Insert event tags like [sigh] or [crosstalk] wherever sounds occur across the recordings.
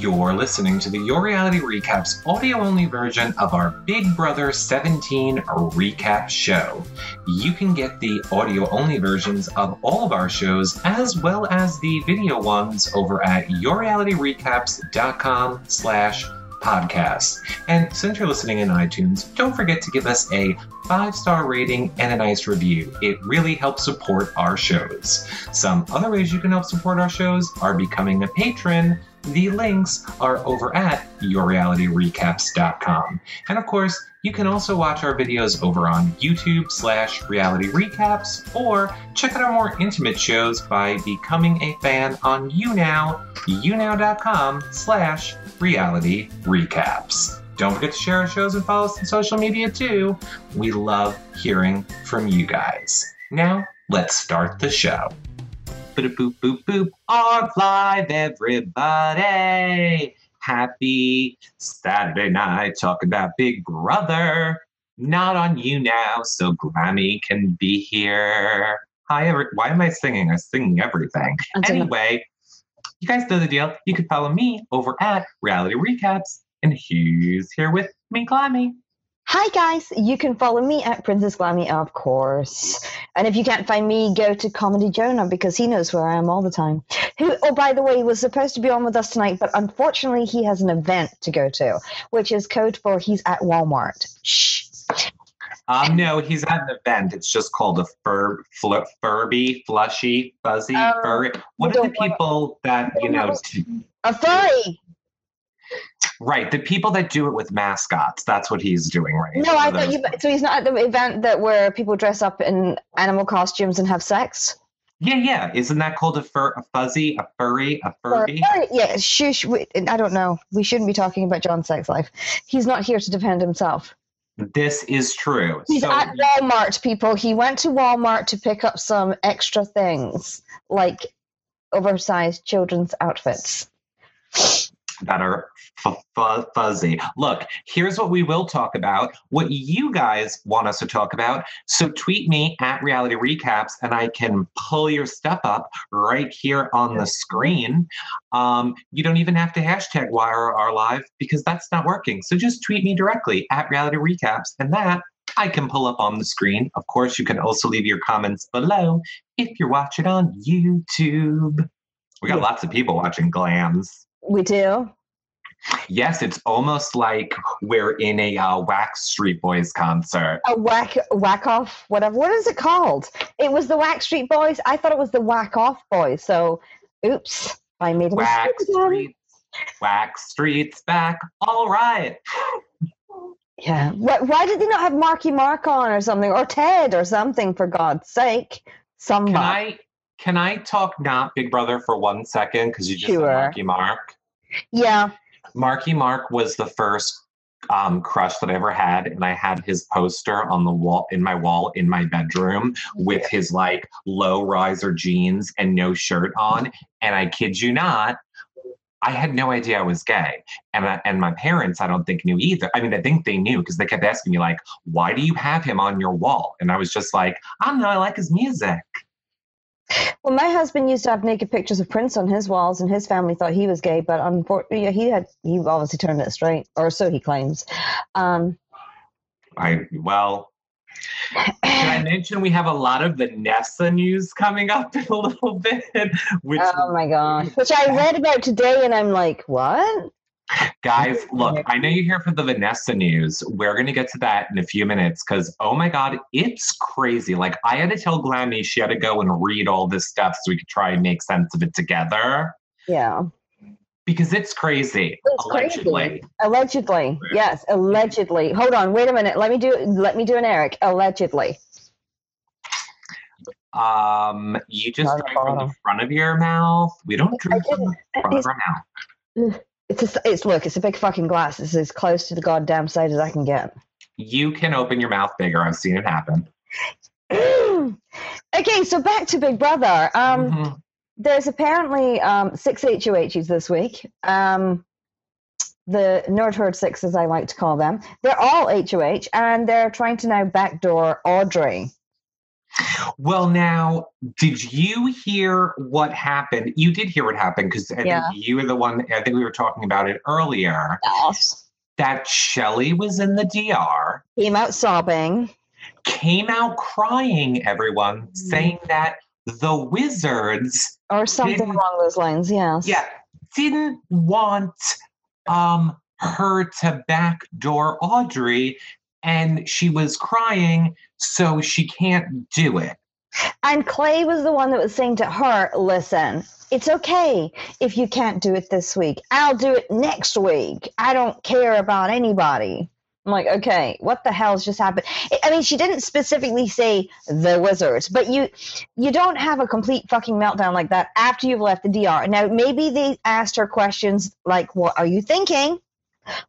You're listening to the Your Reality Recaps audio only version of our Big Brother 17 recap show. You can get the audio only versions of all of our shows as well as the video ones over at yourrealityrecaps.com slash podcast. And since you're listening in iTunes, don't forget to give us a five star rating and a nice review. It really helps support our shows. Some other ways you can help support our shows are becoming a patron. The links are over at yourrealityrecaps.com. And of course, you can also watch our videos over on YouTube slash reality recaps or check out our more intimate shows by becoming a fan on YouNow, younow.com slash reality recaps. Don't forget to share our shows and follow us on social media too. We love hearing from you guys. Now, let's start the show. Boop, boop, boop, boop. On live, everybody. Happy Saturday night, talking about Big Brother. Not on YouNow, so Glammy can be here. Hi, every- why am I singing? I'm singing everything. Know. Anyway, you guys know the deal. You can follow me over at Reality Recaps, and he's here with me, Glammy. Hi guys, you can follow me at Princess Glammy, of course. And if you can't find me, go to Comedy Jonah because he knows where I am all the time. Who, oh, by the way, was supposed to be on with us tonight, but unfortunately he has an event to go to, which is code for he's at Walmart. Shh. Um, no, he's at an event. It's just called a fur, fl- Furby, Flushy, Fuzzy, Oh, Furry. What we are the people that, you know, t- A furry. Right, the people that do it with mascots. That's what he's doing, right? No, I thought you. So he's not at the event that where people dress up in animal costumes and have sex. Yeah, yeah. Isn't that called a fur, a fuzzy, a furry, a Furby? yeah, shush. We, I don't know. We shouldn't be talking about John's sex life. He's not here to defend himself. This is true. He's so, at Walmart, people. He went to Walmart to pick up some extra things, like oversized children's outfits. that are fuzzy. Look, here's what we will talk about. What you guys want us to talk about. So tweet me at Reality Recaps, and I can pull your stuff up right here on the screen. Um, you don't even have to hashtag YRR Live because that's not working. So just tweet me directly at Reality Recaps, and that I can pull up on the screen. Of course, you can also leave your comments below if you're watching on YouTube. We got Yeah. lots of people watching Glams. We do. Yes, it's almost like we're in a uh, Wax Street Boys concert. A whack, whack off, whatever. What is it called? It was the Wax Street Boys. I thought it was the Whack Off Boys. So, oops, I made a Wax mistake again. Street, Wax Street's back. All right. Yeah. Why, why did they not have Marky Mark on or something, or Ted or something? For God's sake, somebody. Can I can I talk not Big Brother for one second? Because you just said Marky Mark. Yeah. Marky Mark was the first um, crush that I ever had, and I had his poster on the wall in my wall in my bedroom with his like low riser jeans and no shirt on. [laughs] And I kid you not, I had no idea I was gay, and I, and my parents I don't think knew either. I mean, I think they knew because they kept asking me like, "Why do you have him on your wall?" And I was just like, "I don't know, I like his music." Well, my husband used to have naked pictures of Prince on his walls, and his family thought he was gay, but unfortunately, he had he obviously turned it straight, or so he claims. Um, I well. Can I mention we have a lot of Vanessa news coming up [laughs] in a little bit? Which oh my gosh! Which I read about today, and I'm like, what? Guys, [laughs] look, I know you're here for the Vanessa news. We're going to get to that in a few minutes because, oh my God, it's crazy. Like, I had to tell Glammy she had to go and read all this stuff so we could try and make sense of it together Yeah, because it's crazy. It's allegedly. crazy. allegedly. Yes, allegedly. Hold on, wait a minute. Let me do let me do an Eric. Allegedly. Um, you just drank from the front of your mouth. We don't drink from the front of our mouth. It's, a, it's look. It's a big fucking glass. It's as close to the goddamn side as I can get. You can open your mouth bigger. I've seen it happen. [clears throat] okay, so back to Big Brother. Um, Mhm. there's apparently um, six HOHs this week. Um, the Nerdherd Six, as I like to call them. They're all HOH, and they're trying to now backdoor Audrey. Well, now, did you hear what happened? You did hear what happened because I Yeah. think you were the one. I think we were talking about it earlier. Yes. That Shelli was in the DR, Came out sobbing. came out crying. Everyone Mm. saying that the Wizards, Or something along those lines, yes. yeah, didn't want um her to backdoor Audrey, and she was crying, so she can't do it. And Clay was the one that was saying to her, listen, it's okay if you can't do it this week. I'll do it next week. I don't care about anybody. I'm like, okay, what the hell's just happened? I- mean, she didn't specifically say the wizards, but you you don't have a complete fucking meltdown like that after you've left the DR. Now, maybe they asked her questions like, what are you thinking?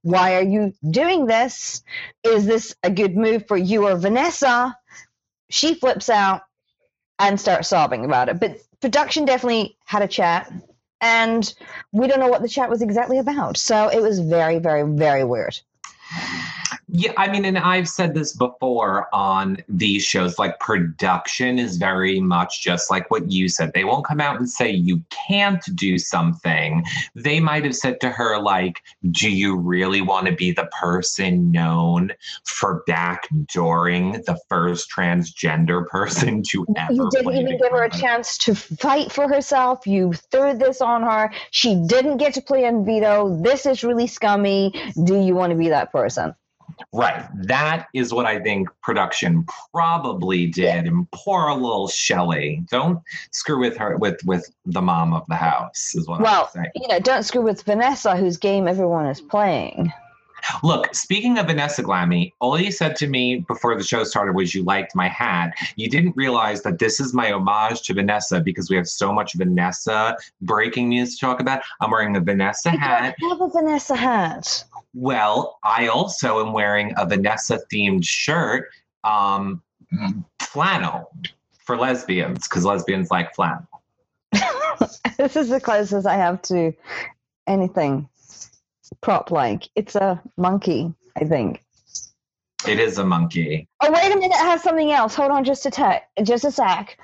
Why are you doing this? Is this a good move for you or Vanessa? She flips out and starts sobbing about it. But production definitely had a chat, and we don't know what the chat was exactly about. So it was very, very, very weird. Yeah, I mean, and I've said this before on these shows like production is very much just like what you said. They won't come out and say you can't do something. They might have said to her, like, do you really want to be the person known for backdooring the first transgender person to ever You didn't even give her a chance to fight for herself. You threw this on her. She didn't get to play on veto. This is really scummy. Do you want to be that person? Right. That is what I think production probably did. And poor little Shelli. Don't screw with her with with the mom of the house, is what Well, I'm saying. You know, don't screw with Vanessa, whose game everyone is playing. Look, speaking of Vanessa Glammy, all you said to me before the show started was you liked my hat. You didn't realize that this is my homage to Vanessa because we have so much Vanessa breaking news to talk about. I'm wearing a Vanessa hat. I have a Vanessa hat. Well, I also am wearing a Vanessa themed shirt, um, flannel for lesbians because lesbians like flannel. [laughs] this is the closest I have to anything prop like. It's a monkey, I think. It is a monkey. Oh wait a minute, I have something else. Hold on just a tech just a sec.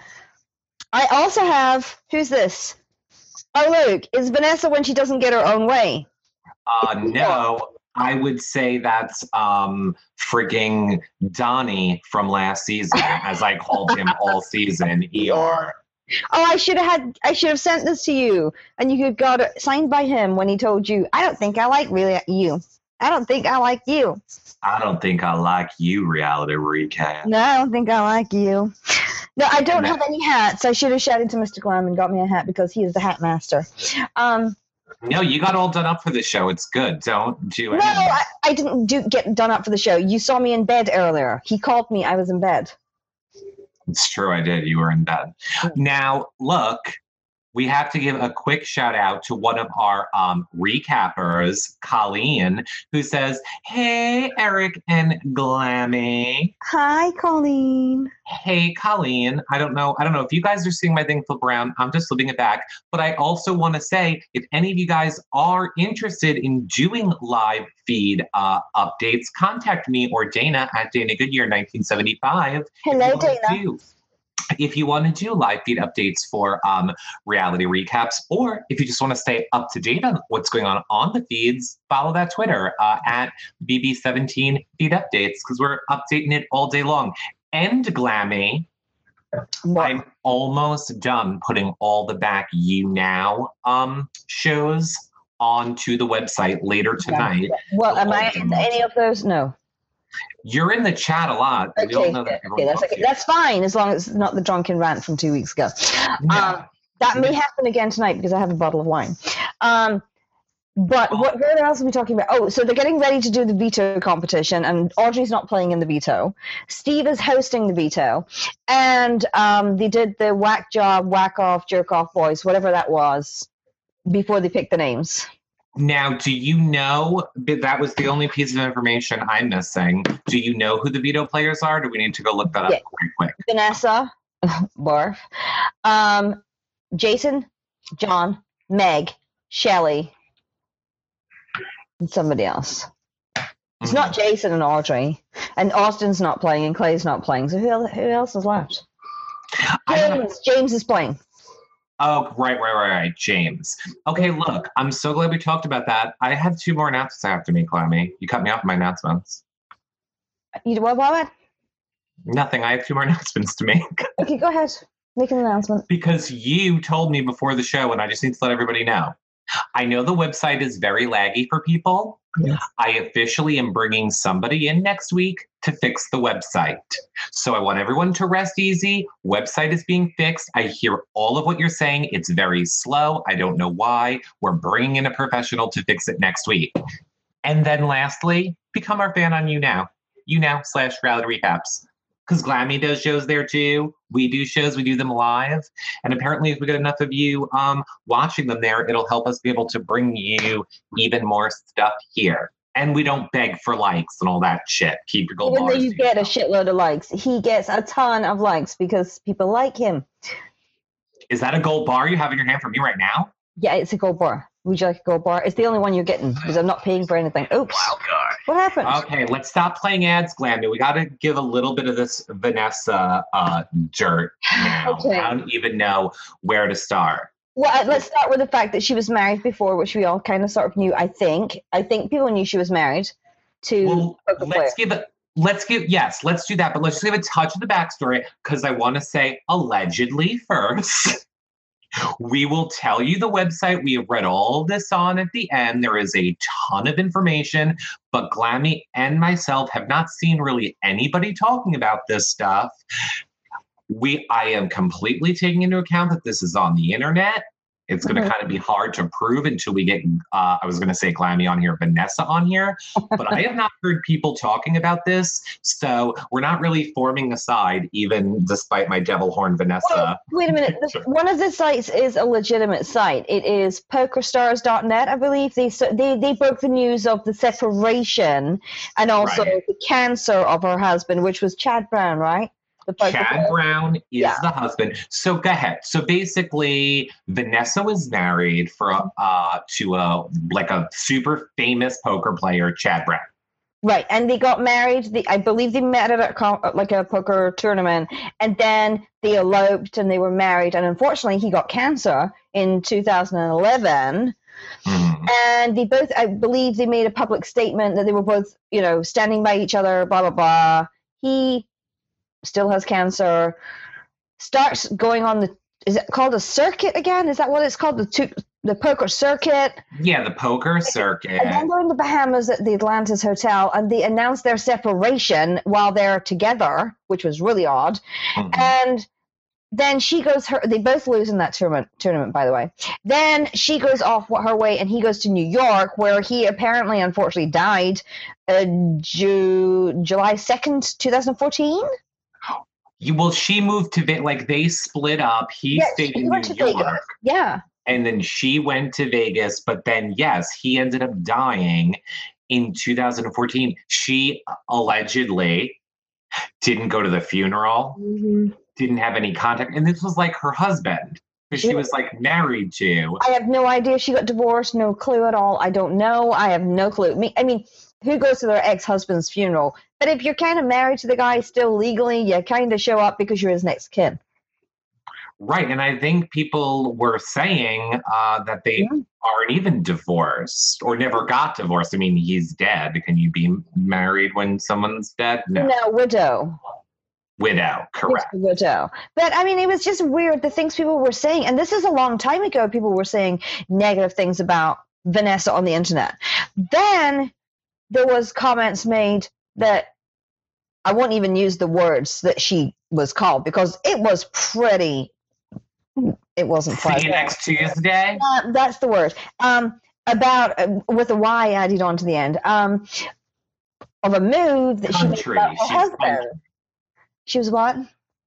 I also have who's this? Oh look, it's Vanessa when she doesn't get her own way. Uh, no, I would say that's um, frigging Donnie from last season, as I called him all season. [laughs] ER. Oh, I should have had I should have sent this to you and you could got it signed by him when he told you, I don't think I like really you. I don't think I like you. I don't think I like you, reality recap. No, I don't think I like you. No, I don't No. have any hats. I should have shouted to Mr. Glam and got me a hat because he is the hat master. Um, No, you got all done up for the show. It's good. Don't do no. I, I didn't do get done up for the show. You saw me in bed earlier. He called me. I was in bed. It's true, I did. You were in bed. Mm. Now, look, we have to give a quick shout out to one of our um, recappers, Colleen, who says, Hey, Eric and Glammy. Hi, Colleen. Hey, Colleen. I don't know. I don't know if you guys are seeing my thing flip around. I'm just flipping it back. But I also want to say if any of you guys are interested in doing live feed uh, updates, contact me or Dana at Dana Goodyear 1975 Hello, if you wanna Dana. do- if you want to do live feed updates for um, reality recaps, or if you just want to stay up to date on what's going on on the feeds, follow that Twitter uh, at BB17 feed updates because we're updating it all day long. And Glammy, What? I'm almost done putting all the back YouNow um, shows onto the website later tonight. Well, am I in any of those? No. You're in the chat a lot. We all Okay, that okay, that's okay. That's fine as long as it's not the drunken rant from two weeks ago. Um, that may happen again tonight because I have a bottle of wine. Um, but what, what else are we talking about? Oh, so they're getting ready to do the veto competition, and Audrey's not playing in the veto. Steve is hosting the veto, and um, they did the whack job, whack off, jerk off boys, whatever that was, before they picked the names. Now, do you know that was the only piece of information I'm missing? Do you know who the veto players are? Do we need to go look that up Yeah. quick, quick? Vanessa, [laughs] barf, um, Jason, John, Meg, Shelli, and somebody else. It's not Jason and Audrey, and Austin's not playing, and Clay's not playing. So who else, who else is left? I don't know. James, James is playing. Oh, right, right, right, right. James. Okay, look, I'm so glad we talked about that. I have two more announcements I have to make, Glammy. You cut me off my announcements. You what? What? what? Nothing. I have two more [laughs] announcements to make. Okay, go ahead. Make an announcement. because you told me before the show, and I just need to let everybody know. I know the website is very laggy for people. Yes. I officially am bringing somebody in next week to fix the website. So I want everyone to rest easy. Website is being fixed. I hear all of what you're saying. It's very slow. I don't know why. We're bringing in a professional to fix it next week. And then lastly, become our fan on YouNow. You now slash reality recaps. Because Glammy does shows there too. We do shows, we do them live. And apparently, if we get enough of you um, watching them there, it'll help us be able to bring you even more stuff here. And we don't beg for likes and all that shit. Keep your gold Even though you get a shitload of likes, he gets a ton of likes because people like him. Is that a gold bar you have in your hand for me right now? Yeah, it's a gold bar. Would you like a gold bar? It's the only one you're getting because I'm not paying for anything. Oops. card. What happened? Okay, let's stop playing ads, Glammy. We got to give a little bit of this Vanessa uh, dirt now. Okay. I don't even know where to start. Well, uh, let's start with the fact that she was married before, which we all kind of sort of knew. I think. I think people knew she was married to Well, let's give it. Let's give yes, let's do that. But let's just give a touch of the backstory because I want to say allegedly first. [laughs] We will tell you the website. We have read all this on at the end. There is a ton of information, but Glammy and myself have not seen really anybody talking about this stuff. We I am completely taking into account that this is on the internet. It's going to Mhm. kind of be hard to prove until we get, uh, I was going to say Glammy on here, Vanessa on here, [laughs] but I have not heard people talking about this. So we're not really forming a side, even despite my devil horn Vanessa. Well, wait a minute. The- One of the sites is a legitimate site. It is pokerstars.net, I believe. They so they they broke the news of the separation and also Right. the cancer of her husband, which was Chad Brown, right? Chad. Brown is Yeah. the husband. So go ahead. So basically, Vanessa was married for uh to a like a super famous poker player, Chad Brown. Right, and they got married. The, I believe they met at a like a poker tournament, and then they eloped and they were married. And unfortunately, he got cancer in 2011. Mhm. and they both i believe they made a public statement that they were both you know standing by each other blah blah blah he still has cancer starts going on the is it called a circuit again? Is that what it's called? The two, the poker circuit? Yeah, the poker circuit. and then they're in the bahamas at the atlantis hotel and they announce their separation while they're together which was really odd. Mhm. and then she goes her they both lose in that tournament tournament by the way. Then she goes off her way and he goes to new york where he apparently unfortunately died uh, Ju- july 2nd 2014 You, well, she moved to Ve- like they split up. He Yes, stayed in New York, Vegas. yeah and then she went to Vegas. But then, yes, he ended up dying in 2014. She allegedly didn't go to the funeral, mm-hmm. didn't have any contact, and this was like her husband because she was like married to. i have no idea she got divorced no clue at all i don't know i have no clue Me, i mean who goes to their ex-husband's funeral but if you're kind of married to the guy still legally you kind of show up because you're his next kin Right, and I think people were saying uh, that they Yeah. aren't even divorced or never got divorced. I mean, he's dead. Can you be married when someone's dead? No. no widow Widow, correct. Widow. But I mean, it was just weird the things people were saying, and this is a long time ago. People were saying negative things about Vanessa on the internet. Then there was comments made that I won't even use the words that she was called because it was pretty. It wasn't See you next Tuesday. Uh, that's the word. Um, about uh, with a Y added on to the end. Um, of a move that she made Country. about her She's husband. country. She was what?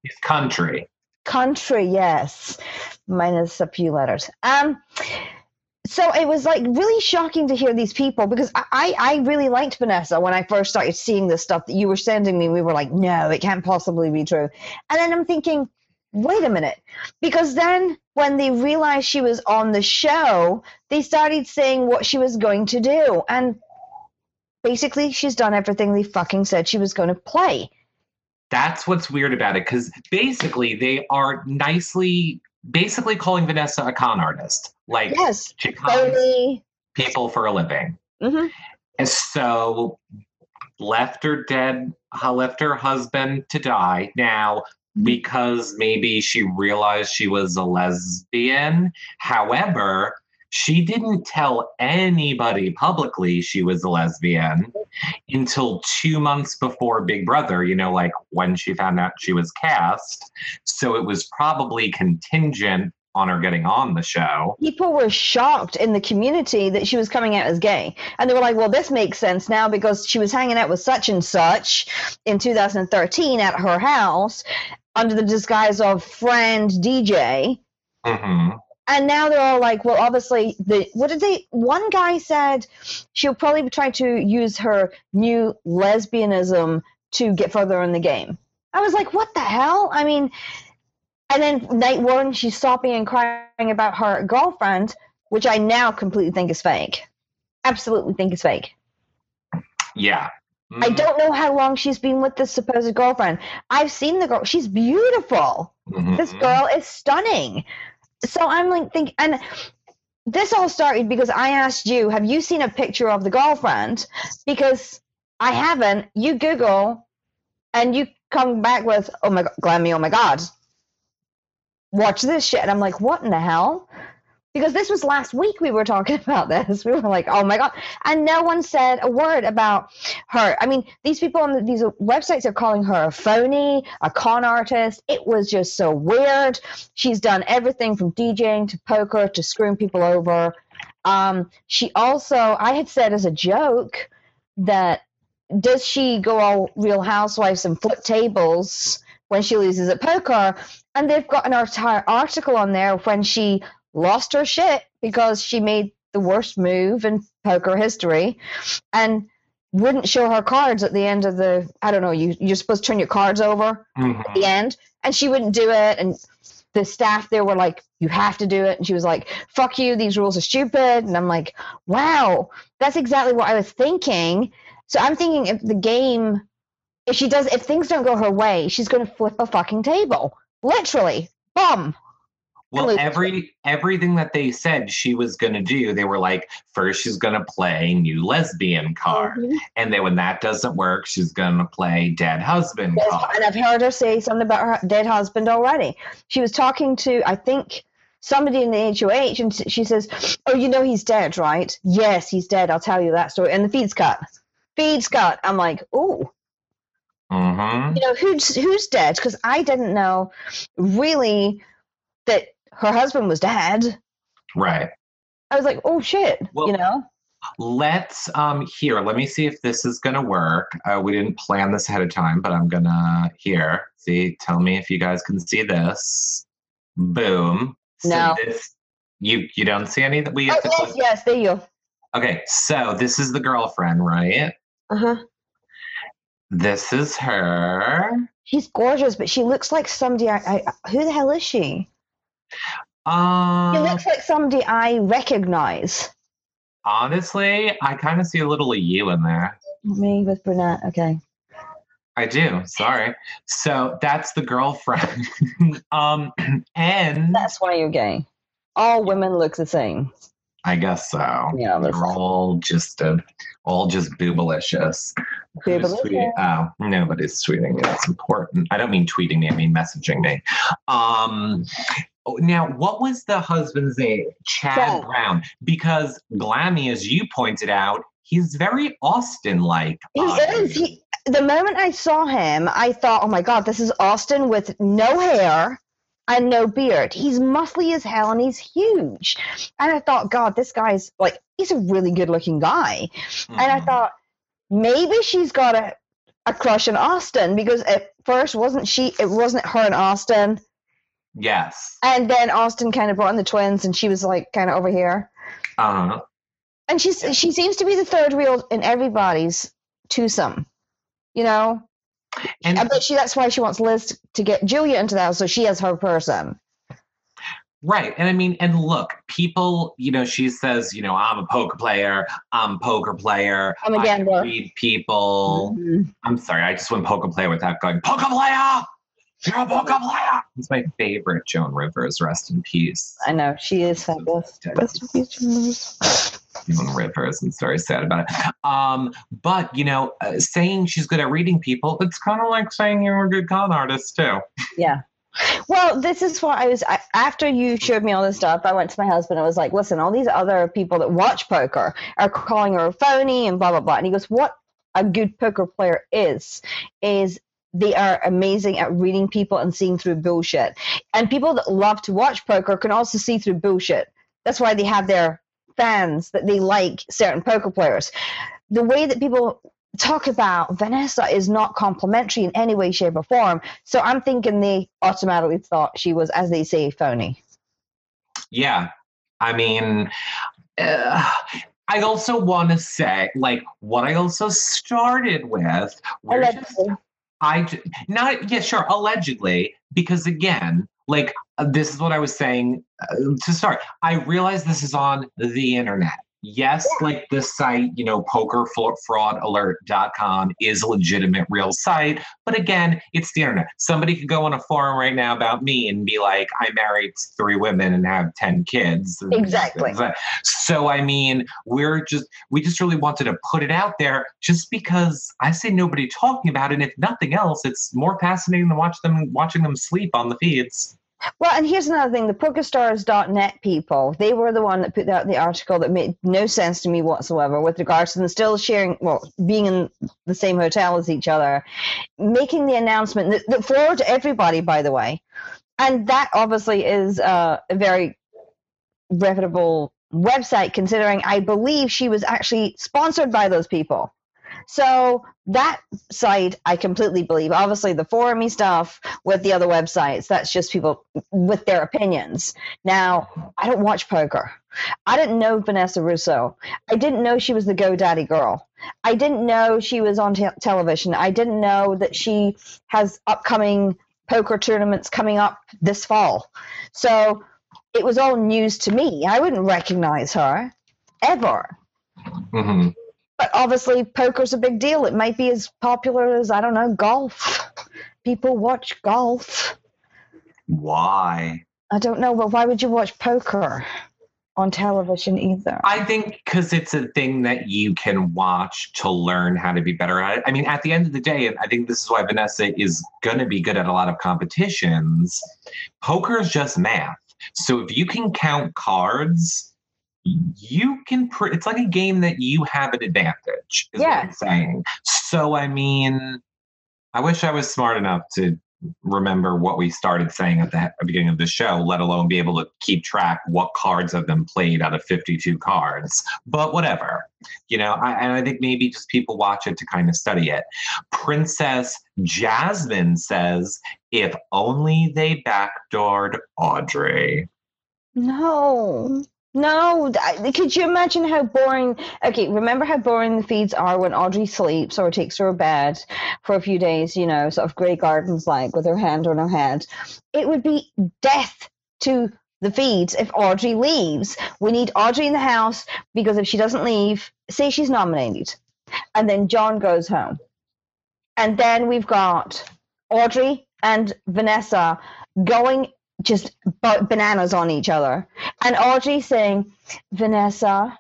He's country. country yes minus a few letters um so it was like really shocking to hear these people because I, I really liked Vanessa when I first started seeing this stuff that you were sending me. We were like, no, it can't possibly be true. And then I'm thinking, wait a minute. Because then when they realized she was on the show, they started saying what she was going to do. And basically, she's done everything they fucking said she was going to play. That's what's weird about it because basically they are nicely, basically calling Vanessa a con artist. Like Yes. she Totally. people for a living. hmm And so left her dead, left her husband to die. Now, because maybe she realized she was a lesbian. However, she didn't tell anybody publicly she was a lesbian until two months before Big Brother, you know, like when she found out she was cast. So it was probably contingent on her getting on the show. People were shocked in the community that she was coming out as gay. And they were like, well, this makes sense now because she was hanging out with such and such in 2013 at her house under the disguise of friend DJ. hmm And now they're all like, well, obviously, the what did they? One guy said she'll probably try to use her new lesbianism to get further in the game. I was like, what the hell? I mean, and then night one, she's sobbing and crying about her girlfriend, which I now completely think is fake. Absolutely think is fake. Yeah. I Mhm. don't know how long she's been with this supposed girlfriend. I've seen the girl; she's beautiful. This Mhm. girl is stunning. So I'm like think and this all started because I asked you, have you seen a picture of the girlfriend? Because I haven't. You Google and you come back with, oh my god, Glammy, oh my god. Watch this shit. And I'm like, what in the hell? Because this was last week we were talking [laughs] about this. We were like, oh my god. And no one said a word about her. I mean, these people on these websites are calling her a phony, a con artist. It was just so weird. She's done everything from DJing to poker to screwing people over. Um, she also, I had said as a joke that does she go all Real Housewives and flip tables when she loses at poker? And they've got an entire article on there when she lost her shit because she made the worst move in poker history and wouldn't show her cards at the end of the I don't know, you you're supposed to turn your cards over Mhm. at the end. And she wouldn't do it. And the staff there were like you have to do it. And she was like fuck you. These rules are stupid. And i'm like wow. That's exactly what i was thinking. So i'm thinking if the game if she does if things don't go her way she's going to flip a fucking table. Literally. Bomb Well, every everything that they said she was going to do, they were like, first she's going to play new lesbian card, Mhm. and then when that doesn't work, she's going to play dead husband Yes, card. and I've heard her say something about her dead husband already. She was talking to, I think, somebody in the HOH, and she says, "Oh, you know he's dead, right? Yes, he's dead. I'll tell you that story." And the feed's cut. Feed's cut. I'm like, oh, hmm you know who's who's dead? Because I didn't know really that her husband was dead. Right. I was like, oh shit, Well- you know. Let's um here. Let me see if this is going to work. Uh, we didn't plan this ahead of time, but I'm gonna here. See, tell me if you guys can see this. Boom. So No. This, you you don't see any that we have Oh, to yes, click- yes, there you. go. Okay, so this is the girlfriend, right? Uh huh. This is her. She's gorgeous, but she looks like somebody. I, I who the hell is she? Um, looks like somebody I recognize. honestly, I kind of see a little of you in there. Me with brunette. Okay. I do. Sorry. So that's the girlfriend. [laughs] um, and That's why you're gay. All women look the same. I guess so. Yeah, They're all just uh, all just boobalicious. Boobalicious. Oh, nobody's tweeting me. That's important. I don't mean tweeting me. I mean messaging me. Um, now, what was the husband's name? Chad Chad. Brown. Because Glammy, as you pointed out, he's very Austin-like. He um, is. He, the moment I saw him, I thought, oh my God, this is Austin with no hair and no beard. He's muscly as hell and he's huge. And I thought, God, this guy's like, he's a really good looking guy. And I mhm. thought, maybe she's got a, a crush on Austin because at first wasn't she, it wasn't her and Austin. Yes. And then Austin kind of brought in the twins and she was like kind of over here. Uh-huh. And she's she seems to be the third wheel in everybody's twosome. You know? And I bet she that's why she wants Liz to get Julia into that, so she has her person. Right. And I mean, and look, people, you know, she says, you know, I'm a poker player, I'm a poker player. I'm a I gambler. read people. Mhm. I'm sorry, I just went poker player without going, poker player! You're a poker player! It's my favorite Joan Rivers, rest in peace. I know she is fabulous. Rest in peace, Joan Rivers. Joan Rivers. I'm very sad about it. Um, but, you know, uh, saying she's good at reading people, it's kind of like saying you're a good con artist, too. Yeah. Well, this is what I was. I, after you showed me all this stuff, I went to my husband and was like, "Listen, all these other people that watch poker are calling her a phony and blah blah blah." And he goes, "What a good poker player is, is they are amazing at reading people and seeing through bullshit. And people that love to watch poker can also see through bullshit. That's why they have their fans that they like certain poker players. The way that people talk about Vanessa is not complimentary in any way, shape, or form. So I'm thinking they automatically thought she was, as they say, phony. Yeah. I mean, uh, I also want to say, like, what I also started with, we're just Allegedly. I not yeah sure allegedly because again like uh, this is what I was saying uh, to start. I realize this is on the internet. Yes, like the site, you know, pokerfraudalert.com is a legitimate real site, but again, it's the internet. Somebody could go on a forum right now about me and be like, I married three women and have 10 kids. Exactly. So I mean, we're just we just really wanted to put it out there just because I see nobody talking about it. And if nothing else, it's more fascinating to watch them watching them sleep on the feeds. Well, and here's another thing: the PokerStars.net people, they were the one that put out the article that made no sense to me whatsoever with regards to them still sharing, well, being in the same hotel as each other, making the announcement that, that forward to everybody, by the way, and that obviously is a very reputable website, considering I believe she was actually sponsored by those people. So that site, I completely believe. Obviously, the forumy stuff with the other websites, that's just people with their opinions. Now, I don't watch poker. I didn't know Vanessa Rousso. I didn't know she was the GoDaddy girl. I didn't know she was on te- television. I didn't know that she has upcoming poker tournaments coming up this fall. So it was all news to me. I wouldn't recognize her ever. Mhm. But obviously, poker's a big deal. It might be as popular as, I don't know, golf. People watch golf. Why? I don't know, but why would you watch poker on television either? I think because it's a thing that you can watch to learn how to be better at it. I mean, at the end of the day, and I think this is why Vanessa is going to be good at a lot of competitions. Poker is just math. So if you can count cards, you can. Pr- it's like a game that you have an advantage. Is Yeah. what I'm saying. So I mean, I wish I was smart enough to remember what we started saying at the he- beginning of the show, let alone be able to keep track what cards have been played out of 52 cards. But whatever, you know, I, and I think maybe just people watch it to kind of study it. Princess Jasmine says, if only they backdoored Audrey. No. No, could you imagine how boring? Okay, remember how boring the feeds are when Audrey sleeps or takes her bed for a few days, you know, sort of Grey Gardens like with her hand on her head. It would be death to the feeds if Audrey leaves. We need Audrey in the house because if she doesn't leave, say she's nominated, and then John goes home. And then we've got Audrey and Vanessa going just bananas on each other. And Audrey saying, Vanessa,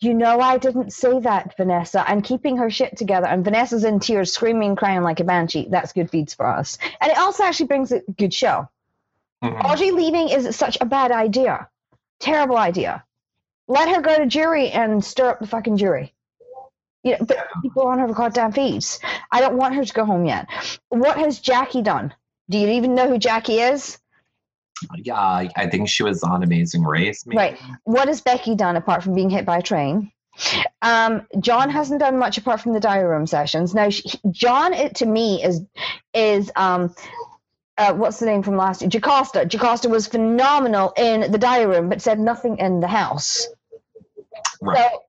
you know I didn't say that, Vanessa, and keeping her shit together. And Vanessa's in tears, screaming, crying like a banshee. That's good feeds for us. And it also actually brings a good show. Mhm. Audrey leaving is such a bad idea. Terrible idea. Let her go to jury and stir up the fucking jury. You know, but people on her goddamn feeds. I don't want her to go home yet. What has Jackie done? Do you even know who Jackie is? Yeah, I I think she was on Amazing Race. maybe. Right. What has Becky done apart from being hit by a train? Um, John hasn't done much apart from the diary room sessions. Now, she, John, it, to me, is is um, uh, what's the name from last year? Jocasta. Jocasta was phenomenal in the diary room, but said nothing in the house. Right. So,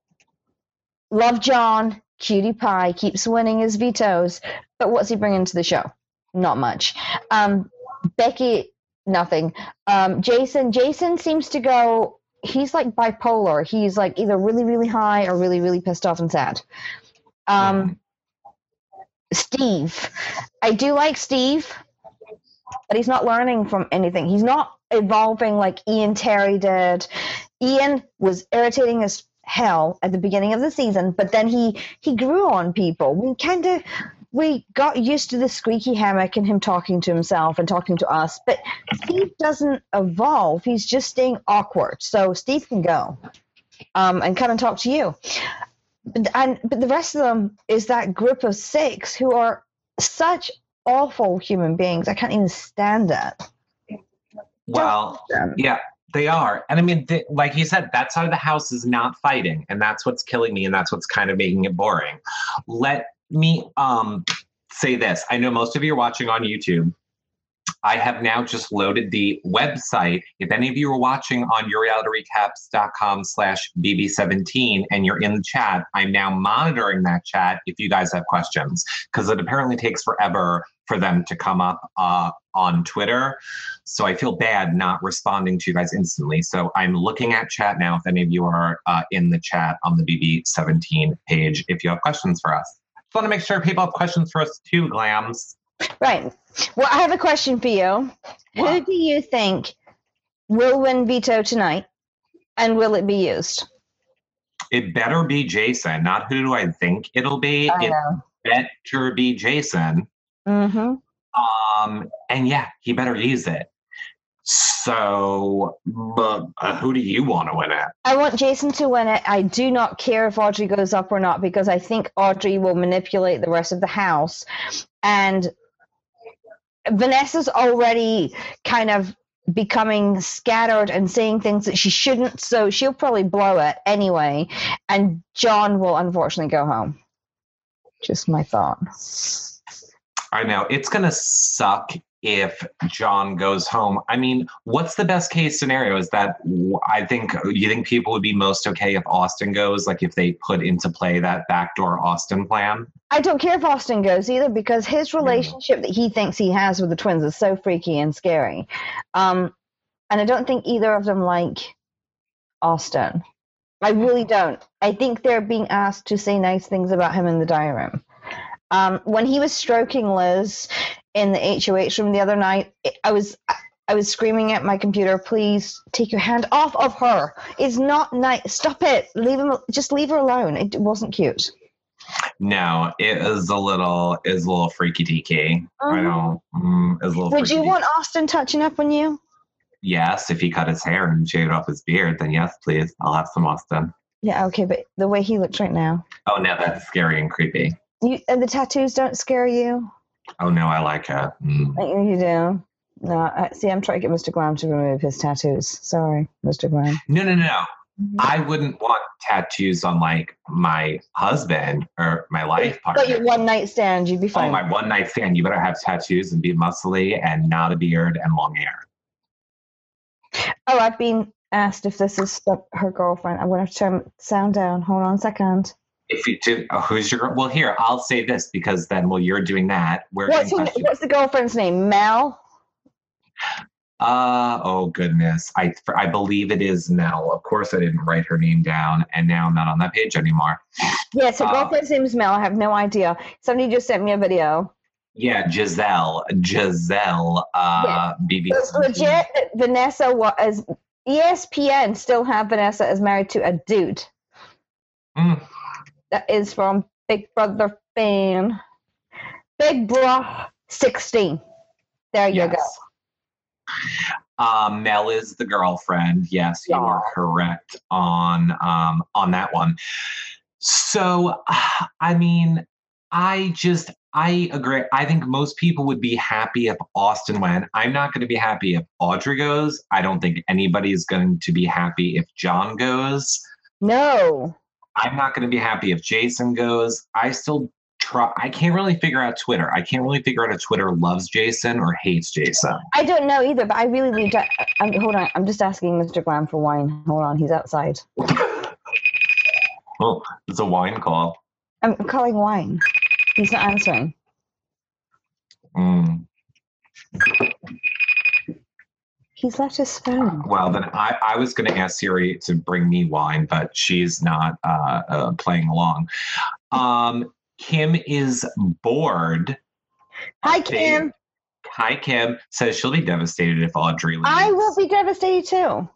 love John. Cutie pie keeps winning his vetoes, but what's he bringing to the show? Not much. Um, Becky nothing. Um, Jason, Jason seems to go. He's like bipolar. He's like either really, really high or really, really pissed off and sad. Um, Steve, I do like Steve, but he's not learning from anything. He's not evolving like Ian Terry did. Ian was irritating as hell at the beginning of the season, but then he he grew on people. We kind of we got used to the squeaky hammock and him talking to himself and talking to us, but Steve doesn't evolve. He's just staying awkward. So Steve can go um, and come and talk to you. But, and but the rest of them is that group of six who are such awful human beings. I can't even stand it. Well, yeah, they are. And I mean, th- like you said, that side of the house is not fighting. And that's what's killing me. And that's what's kind of making it boring. Let me um, say this I know most of you are watching on YouTube. I have now just loaded the website. If any of you are watching on yourrealityrecaps.com slash BB17 and you're in the chat, I'm now monitoring that chat if you guys have questions, because it apparently takes forever for them to come up uh, on Twitter. So I feel bad not responding to you guys instantly. So I'm looking at chat now. If any of you are uh, in the chat on the BB17 page, if you have questions for us. Just want to make sure people have questions for us too, Glams. Right. Well, I have a question for you. Who do you think will win veto tonight, and will it be used? It better be Jason, not who do I think it'll be. I It know. better be Jason. Mm-hmm. Um, and yeah, he better use it. So, but uh, who do you want to win it? I want Jason to win it. I do not care if Audrey goes up or not because I think Audrey will manipulate the rest of the house. And Vanessa's already kind of becoming scattered and saying things that she shouldn't, so she'll probably blow it anyway. And John will unfortunately go home. Just my thought. I know it's gonna suck if John goes home. I mean, what's the best case scenario? Is that I think you think people would be most okay if Austin goes, like if they put into play that backdoor Austin plan. I don't care if Austin goes either because his relationship that he thinks he has with the twins is so freaky and scary. Um, and I don't think either of them like Austin. I really don't. I think they're being asked to say nice things about him in the diary room. Um, when he was stroking Liz in the HOH room the other night, I was I was screaming at my computer, "Please take your hand off of her. It's not nice. Stop it. Leave him. Just leave her alone. It wasn't cute." No, it is a little is a little freaky deaky. I Mhm. don't. Mm, is a little. Would you want Austin touching up on you? Yes, if he cut his hair and shaved off his beard, then yes, please. I'll have some Austin. Yeah, okay, but the way he looks right now, Oh no, that's scary and creepy. you and the tattoos don't scare you. Oh no, I like it. Mm. You do. No, I, see, I'm trying to get Mr. Glam to remove his tattoos. Sorry, Mr. Glam. No, no, no, no. I wouldn't want tattoos on like my husband or my life But your partner. one night stand, you'd be fine. Oh, my one night stand. You better have tattoos and be muscly and not a beard and long hair. oh, I've been asked if this is her girlfriend. I'm going to turn sound down. Hold on a second. If you do, oh, who's your? Well, here I'll say this because then while you're doing that, we're What's, what's the girlfriend's name? Mel? Uh oh goodness. I I believe it is Mel. Of course I didn't write her name down and now I'm not on that page anymore. Yes, her Uh, girlfriend's name is Mel. I have no idea. Somebody just sent me a video. Yeah, Giselle. Giselle uh BB. It's legit Vanessa was ESPN still have Vanessa as married to a dude Mm, that is from Big Brother fan. Big Bro 16. There you go. Um, Mel is the girlfriend. Yes, you are correct on um on that one. So I mean, I just I agree. I think most people would be happy if Austin went. I'm not going to be happy if Audrey goes. I don't think anybody's going to be happy if John goes. No. I'm not going to be happy if Jason goes. I still try. I can't really figure out Twitter. I can't really figure out if Twitter loves Jason or hates Jason. I don't know either, but I really, really don't. I'm, hold on. I'm just asking Mr. Glam for wine. Hold on. He's outside. Oh, it's a wine call. I'm calling wine. He's not answering. Mm. He's left his phone. Well, then I, I was going to ask Siri to bring me wine, but she's not uh, uh, playing along. Um, Kim is bored. Hi. Kim. Hi, Kim says she'll be devastated if Audrey leaves. I will be devastated too.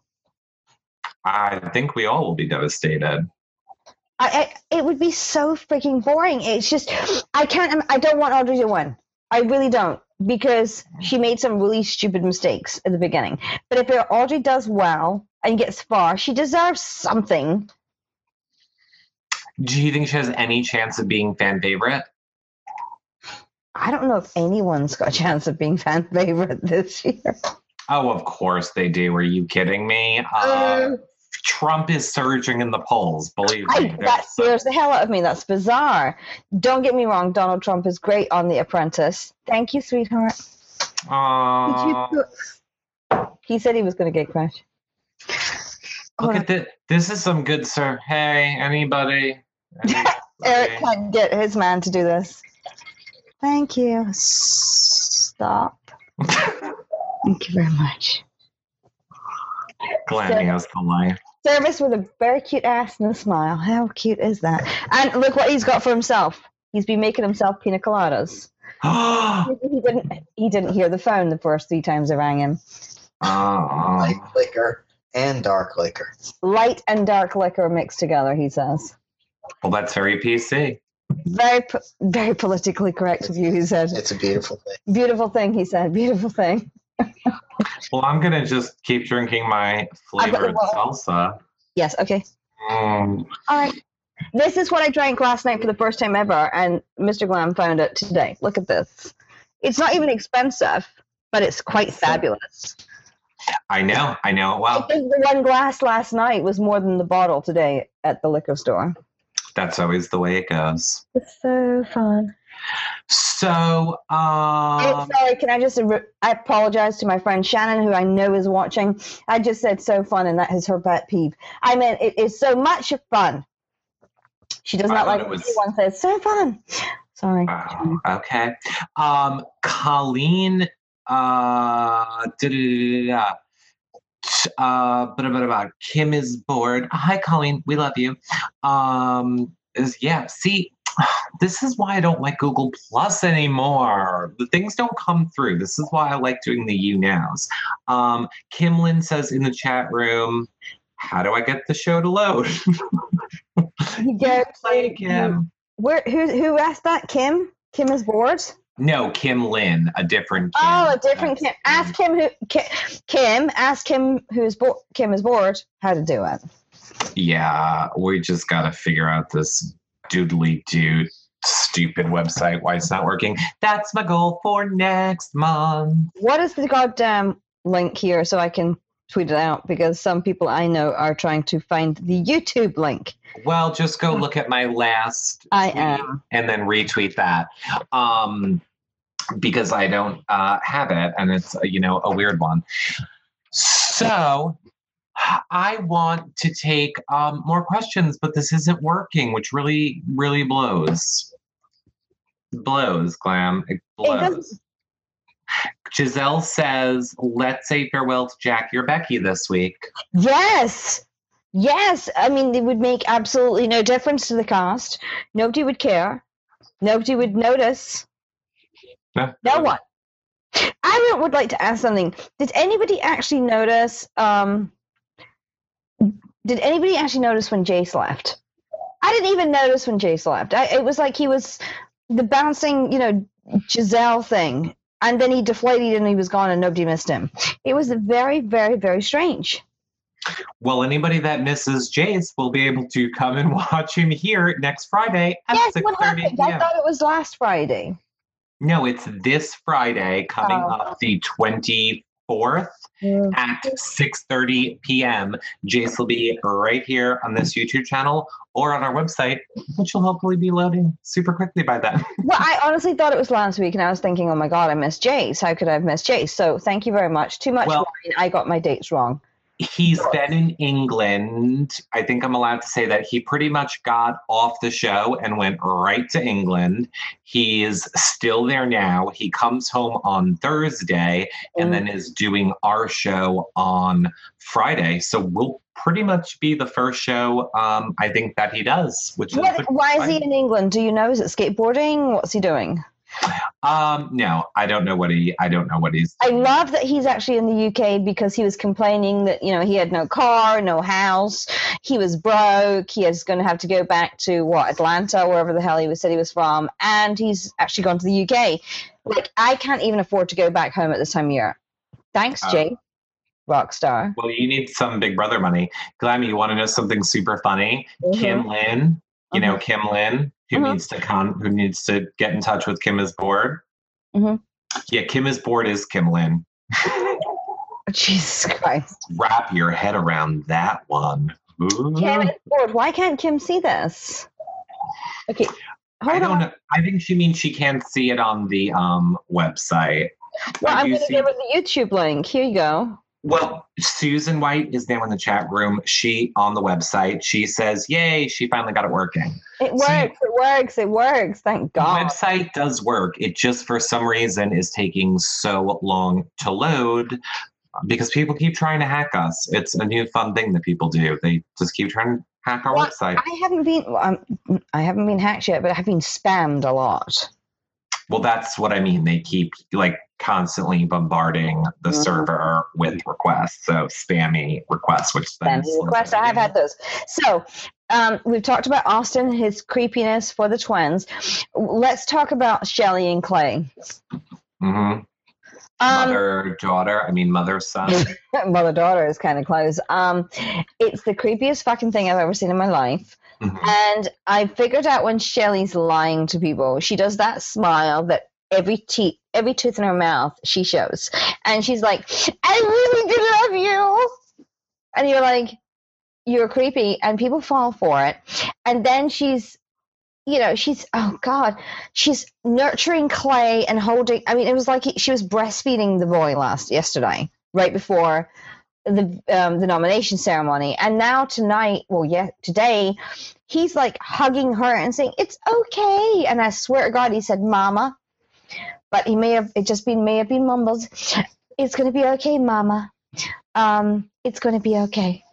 I think we all will be devastated. I, I it would be so freaking boring. It's just I can't. I don't want Audrey to win. I really don't because she made some really stupid mistakes at the beginning. But if Audrey does well and gets far, she deserves something. Do you think she has any chance of being fan favorite? I don't know if anyone's got a chance of being fan favorite this year. Oh, of course they do. Are you kidding me? Uh, Uh, Trump is surging in the polls. Believe me. I, that scares the hell out of me. That's bizarre. Don't get me wrong. Donald Trump is great on The Apprentice. Thank you, sweetheart. Did you Aw. put- He said he was going to get crashed. Look at this. This is some good sir. Hey, anybody? [laughs] Eric can't get his man to do this. Thank you. Stop. [laughs] Thank you very much. Glenn has the life. Service with a very cute ass and a smile. How cute is that? And look what he's got for himself. He's been making himself pina coladas. [gasps] He didn't. He didn't hear the phone the first three times I rang him. oh, light liquor and dark liquor. Light and dark liquor mixed together. He says. well, that's very PC. Very, very politically correct of you. He said. It's a beautiful thing. Beautiful thing. He said. Beautiful thing. Well, I'm gonna just keep drinking my I've got the flavored salsa. Yes. Okay. Mm, All right. This is what I drank last night for the first time ever, and Mr. Glam found it today. Look at this. It's not even expensive, but it's quite fabulous. I know, I know. I Well, think the one glass last night was more than the bottle today at the liquor store. that's always the way it goes. It's so fun. So, um, sorry, can I just I apologize to my friend Shannon, who I know is watching. I just said so fun, and that is her pet peeve. I mean, it is so much fun. She does not like it when was- anyone says so fun. Sorry. Oh, okay. Um, Colleen, uh, uh, blah, blah, blah. Kim is bored. Hi, Colleen. We love you. Um, is yeah. See, [sighs] this is why I don't like Google Plus anymore. The things don't come through. This is why I like doing the YouNows. Um, Kim Lynn says in the chat room, "How do I get the show to load?" [laughs] You [laughs] go Play Kim. Where who who asked that? Kim? Kim is bored. No, Kim Lynn, a different Kim. Oh, a different Kim. Ask him who Kim. Kim ask him who's bo- Kim is bored how to do it. Yeah, we just got to figure out this doodly do stupid website, why it's not working. That's my goal for next month. What is the goddamn link here so I can tweet it out? Because some people I know are trying to find the YouTube link. Well, just go look at my last [laughs] I am. and then retweet that. Um, because I don't uh, have it and it's, you know, a weird one. So I want to take um, more questions, but this isn't working, which really, really blows. Blows, Glam. It blows. doesn't- Giselle says, let's say farewell to Jackie or Becky this week. Yes. Yes. I mean, it would make absolutely no difference to the cast. Nobody would care. Nobody would notice. No, No one. I would- would like to ask something. Did anybody actually notice? Um, did anybody actually notice when Jace left? I didn't even notice when Jace left. I, it was like he was the bouncing, you know, Giselle thing, and then he deflated and he was gone, and nobody missed him. It was very, very, very strange. Well, anybody that misses Jace will be able to come and [laughs] watch him here next Friday at yes, 6:30 p.m. I thought it was last Friday. No, it's this Friday coming oh. up the 24th yeah. at 6.30 p.m. Jace will be right here on this YouTube channel or on our website, which will hopefully be loading super quickly by then. [laughs] well, I honestly thought it was last week, and I was thinking, oh my God, I missed Jace. How could I have missed Jace? So thank you very much. Too much well, wine. I got my dates wrong. He's been in England. I think I'm allowed to say that he pretty much got off the show and went right to England. He is still there now. He comes home on Thursday and then is doing our show on Friday. So we'll pretty much be the first show um, I think that he does, which is What, why is he in England? Do you know? Is it skateboarding? What's he doing? Um no, I don't know what he I don't know what he's I love that he's actually in the UK because he was complaining that you know he had no car, no house, he was broke, he is going to have to go back to what Atlanta, wherever the hell he was said he was from, and he's actually gone to the UK. Like I can't even afford to go back home at this time of year. Thanks, Oh. Jay, rock star. Well, you need some Big Brother money. Glammy, you want to know something super funny? Mm-hmm. Kim Lynn, you know mm-hmm. Kim Lynn, who Mhm. needs to con, who needs to get in touch with Kim is bored. Mhm. Yeah, Kim is bored is Kim Lynn. [laughs] Jesus Christ, Wrap your head around that one. Ooh. Kim is bored. Why can't Kim see this? Okay, I hold don't on. know. I think she means she can't see it on the um website. Well, I I'm going to give her the YouTube link. Here you go. Well, Susan White is now in the chat room. She on the website. She says, "Yay, she finally got it working." It works. It works. It works. Thank The God. website does work. It just for some reason is taking so long to load because people keep trying to hack us. It's a new fun thing that people do. They just keep trying to hack our Well, website. I haven't been. Well, I haven't been hacked yet, but I have been spammed a lot. Well, that's what I mean. They keep like constantly bombarding the Mhm. server with requests. So spammy requests, which Spammy requests. I have had those. So um, we've talked about Austin, his creepiness for the twins. Let's talk about Shelli and Clay. Mhm. Um, mother, daughter. I mean, mother, son. [laughs] mother daughter is kind of close. Um, it's the creepiest fucking thing I've ever seen in my life. Mhm. And I figured out when Shelli's lying to people, she does that smile that every teeth, every tooth in her mouth she shows, and she's like, "I really do love you," and you're like, "You're creepy," and people fall for it. And then she's, you know, she's oh god, she's nurturing Clay and holding. I mean, it was like she was breastfeeding the boy last yesterday, right before the um, the nomination ceremony, and now tonight, well, yeah, today, he's like hugging her and saying it's okay. And I swear to God, he said "Mama," but he may have it just been may have been mumbles. It's gonna be okay, Mama. Um, it's gonna be okay.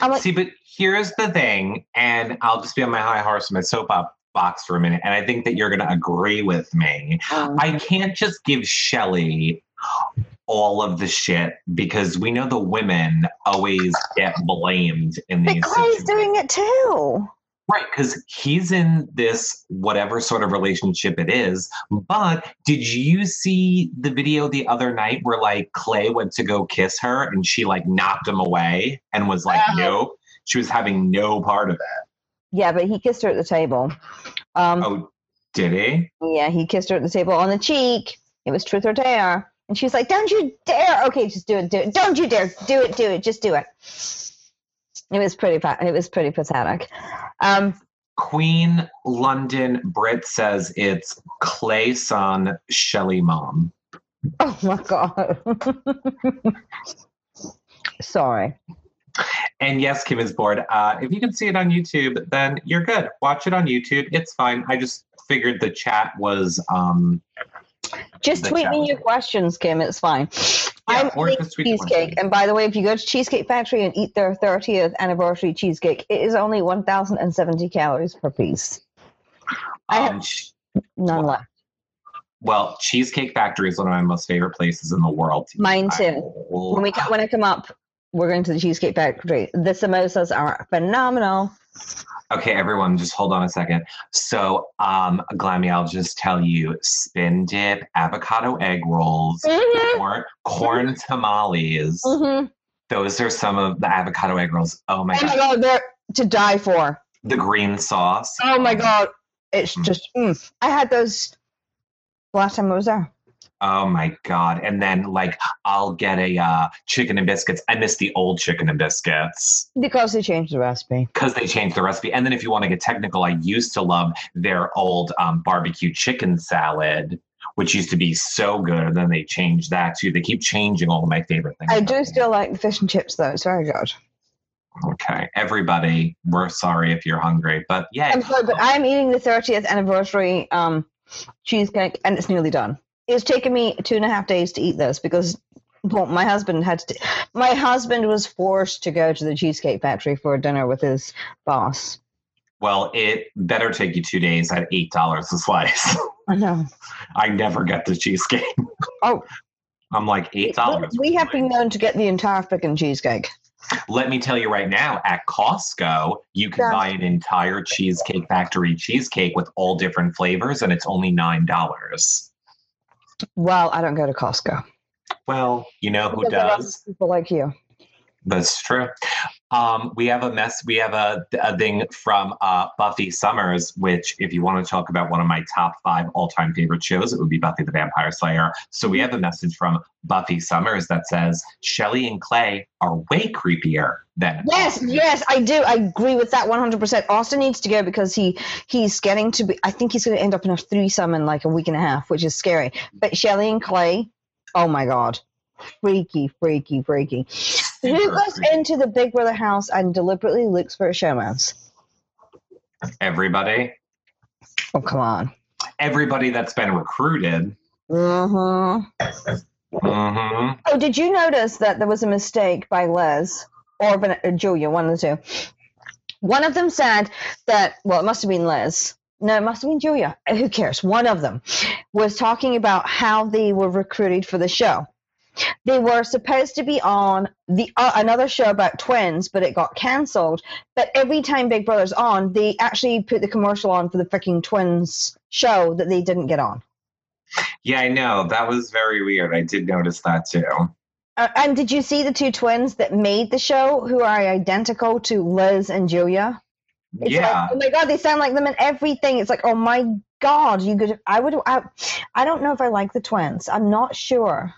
I'm like, See, but here's the thing, and I'll just be on my high horse, my soap up box for a minute, and I think that you're going to agree with me. um, I can't just give Shelli all of the shit because we know the women always get blamed in these. but Clay's situations. doing it too. Right, because he's in this whatever sort of relationship it is. But did you see the video the other night where like Clay went to go kiss her and she like knocked him away and was like, Uh-huh. nope. She was having no part of it. Yeah, but he kissed her at the table. Um, Oh, did he? Yeah, he kissed her at the table on the cheek. It was truth or dare. And she's like, Don't you dare. Okay, just do it, do it. Don't you dare. Do it, do it, just do it. It was pretty it was pretty pathetic. Um Queen London Brit says it's Clay son, Shelli mom. oh my god. [laughs] Sorry. And yes, Kim is bored. Uh, if you can see it on YouTube, then you're good. Watch it on YouTube. It's fine. I just figured the chat was um Just tweet me your questions, Kim. It's fine. Yeah, I'm eating just tweet the cheesecake. And by the way, if you go to Cheesecake Factory and eat their 30th anniversary cheesecake, it is only 1,070 calories per piece. I have- um, sh- None Wow. left. well, Cheesecake Factory is one of my most favorite places in the world. Mine too. When we when I come up, we're going to the Cheesecake Factory. The samosas are phenomenal. Okay, everyone, just hold on a second. So, um, Glammy, I'll just tell you: spin dip, avocado egg rolls, Mhm. corn, corn tamales. Mhm. Those are some of the avocado egg rolls. Oh my Oh my god, god, they're to die for. the green sauce. Oh my god, it's Mm. just. Mm. I had those last time I was there. Oh my god! And then like I'll get a uh, chicken and biscuits. I miss the old chicken and biscuits Because they changed the recipe. because they changed the recipe. And then if you want to get technical, I used to love their old um, barbecue chicken salad, which used to be so good, and then they changed that too. They keep changing all of my favorite things. I do still like the fish and chips though. It's very good. Okay, everybody, we're sorry if you're hungry, but yeah, I'm sorry, but I'm eating the 30th anniversary um, cheesecake, and it's nearly done. It's taken me two and a half days to eat this because well, my husband had to. My husband was forced to go to the cheesecake factory for dinner with his boss. well, it better take you two days at eight dollars a slice. I know. [laughs] I never get the cheesecake. Oh, [laughs] I'm like eight dollars. we have been known to get the entire freaking cheesecake. Let me tell you right now, at Costco, you can Yeah. buy an entire Cheesecake Factory cheesecake with all different flavors, and it's only nine dollars. Well, I don't go to Costco. Well, you know who Because does? People like you. That's true. Um, we have a mess. We have a, a thing from uh, Buffy Summers, which, if you want to talk about one of my top five all-time favorite shows, it would be Buffy the Vampire Slayer. So we have a message from Buffy Summers that says Shelli and Clay are way creepier than Yes, yes, I do. I agree with that 100%. Austin needs to go because he he's getting to be, I think he's going to end up in a threesome in like a week and a half, which is scary. But Shelli and Clay, oh my God. Freaky, freaky, freaky. Who goes into the Big Brother house and deliberately looks for a showman's? everybody. Oh, come on. Everybody that's been recruited. Mm-hmm. hmm Oh, did you notice that there was a mistake by Liz or Van- or Julia, one of the two? One of them said that, well, it must have been Liz. No, it must have been Julia. Who cares? One of them was talking about how they were recruited for the show. They were supposed to be on the uh, another show about twins, but it got cancelled. But every time Big Brother's on, they actually put the commercial on for the freaking twins show that they didn't get on. Yeah, I know. That was very weird. I did notice that too. Uh, and did you see the two twins that made the show who are identical to Liz and Julia? It's yeah. Like, oh my god, they sound like them in everything. It's like, oh my god, you could. I would. I, I don't know if I like the twins. I'm not sure.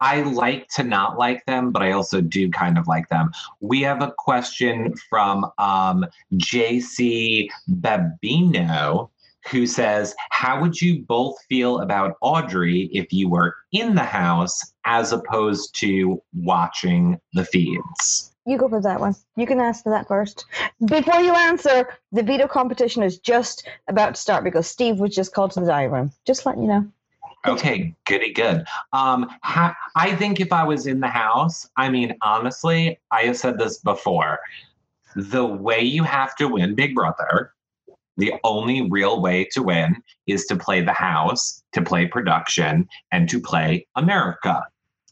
I like to not like them, but I also do kind of like them. We have a question from um, JC Babino who says, How would you both feel about Audrey if you were in the house as opposed to watching the feeds? You go for that one. You can answer that first. Before you answer, the veto competition is just about to start because Steve was just called to the diary room. Just letting you know. Okay, goody good. Um, ha- I think if I was in the house, I mean, honestly, I have said this before. The way you have to win Big Brother, the only real way to win is to play the house, to play production, and to play America,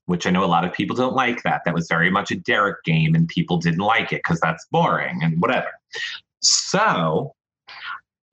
which I know a lot of people don't like that. That was very much a Derek game, and people didn't like it because that's boring and whatever. So,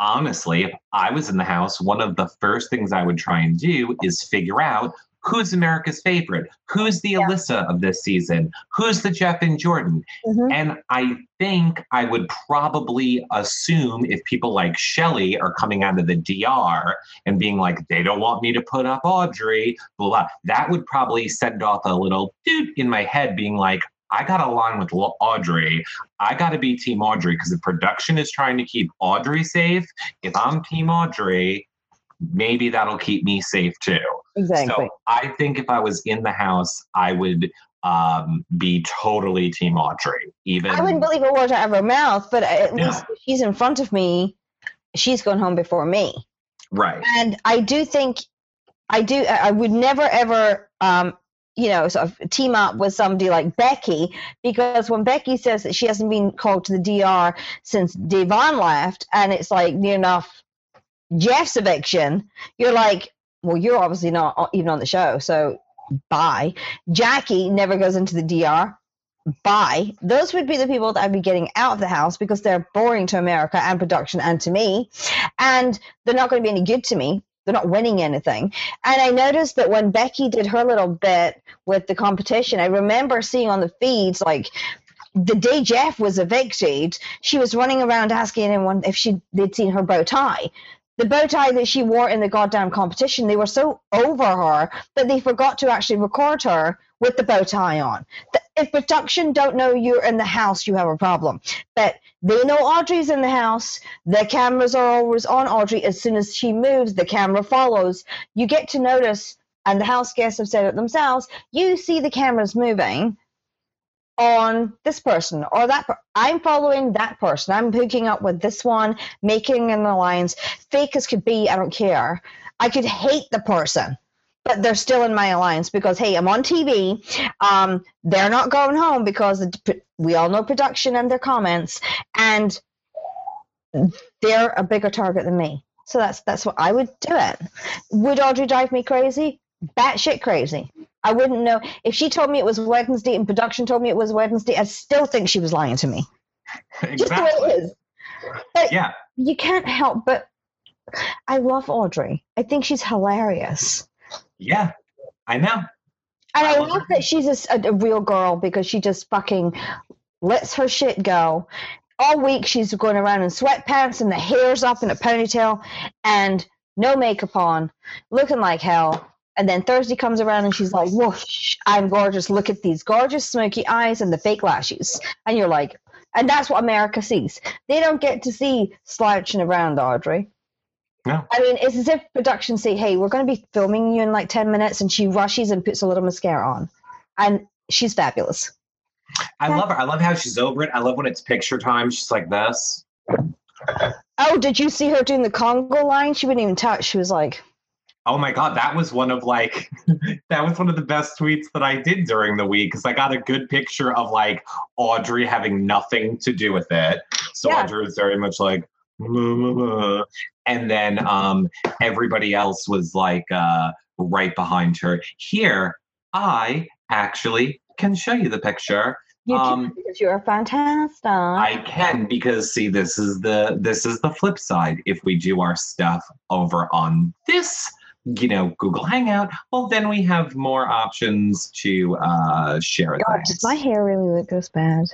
honestly, if I was in the house, one of the first things I would try and do is figure out who's America's favorite, who's the Alyssa of this season, who's the Jeff and Jordan. Mhm. And I think I would probably assume if people like Shelli are coming out of the DR and being like, they don't want me to put up Audrey, blah, blah, that would probably send off a little dude in my head being like, I got to align with Audrey. I got to be Team Audrey because the production is trying to keep Audrey safe. If I'm Team Audrey, maybe that'll keep me safe too. Exactly. So I think if I was in the house, I would um, be totally Team Audrey. Even I wouldn't believe a word out of her mouth, but at least if she's in front of me, she's going home before me. right. And I do think, I do, I I would never ever, um, you know, sort of team up with somebody like Becky because when Becky says that she hasn't been called to the DR since Da'Vonne left, and it's like near enough Jeff's eviction, you're like, well, you're obviously not even on the show, so bye. Jackie never goes into the DR. Bye. Those would be the people that I'd be getting out of the house because they're boring to America and production and to me. And they're not going to be any good to me. They're not winning anything. And I noticed that when Becky did her little bit with the competition, I remember seeing on the feeds like the day Jeff was evicted, she was running around asking anyone if she they'd seen her bow tie. the bow tie that she wore in the goddamn competition, they were so over her that they forgot to actually record her with the bow tie on. If production don't know you're in the house, you have a problem. But they know Audrey's in the house. The cameras are always on Audrey. As soon as she moves, the camera follows. You get to notice, and the house guests have said it themselves, you see the cameras moving on this person or that per- i'm following that person i'm hooking up with this one making an alliance fake as could be i don't care i could hate the person but they're still in my alliance because hey i'm on tv um, they're not going home because we all know production and their comments and they're a bigger target than me so that's that's what i would do it would audrey drive me crazy batshit crazy I wouldn't know if she told me it was Wednesday and production told me it was Wednesday. I still think she was lying to me. [laughs] Just the way it is. But Yeah. you can't help but I love Audrey. I think she's hilarious. Yeah. I know. And I love that she's a real girl because she just fucking lets her shit go. All week she's going around in sweatpants and the hair's up in a ponytail and no makeup on, looking like hell. And then Thursday comes around and she's like, whoosh, I'm gorgeous. Look at these gorgeous smoky eyes and the fake lashes. And you're like, and that's what America sees. They don't get to see slouching around Audrey. No. I mean, it's as if production say, hey, we're going to be filming you in like 10 minutes. And she rushes and puts a little mascara on. And she's fabulous. I love her. I love how she's over it. I love when it's picture time. She's like this. Oh, did you see her doing the conga line? She wouldn't even touch. She was like, Oh my god, that was one of like [laughs] that was one of the best tweets that I did during the week because I got a good picture of like Audrey having nothing to do with it. So Yeah. Audrey was very much like "Muh, muh, muh." And then um everybody else was like uh right behind her. Here, I actually can show you the picture. you Um, can because you're fantastic. I can because see this is the this is the flip side. If we do our stuff over on this, you know, Google Hangout, well then we have more options to uh share God, things. my hair really this bad?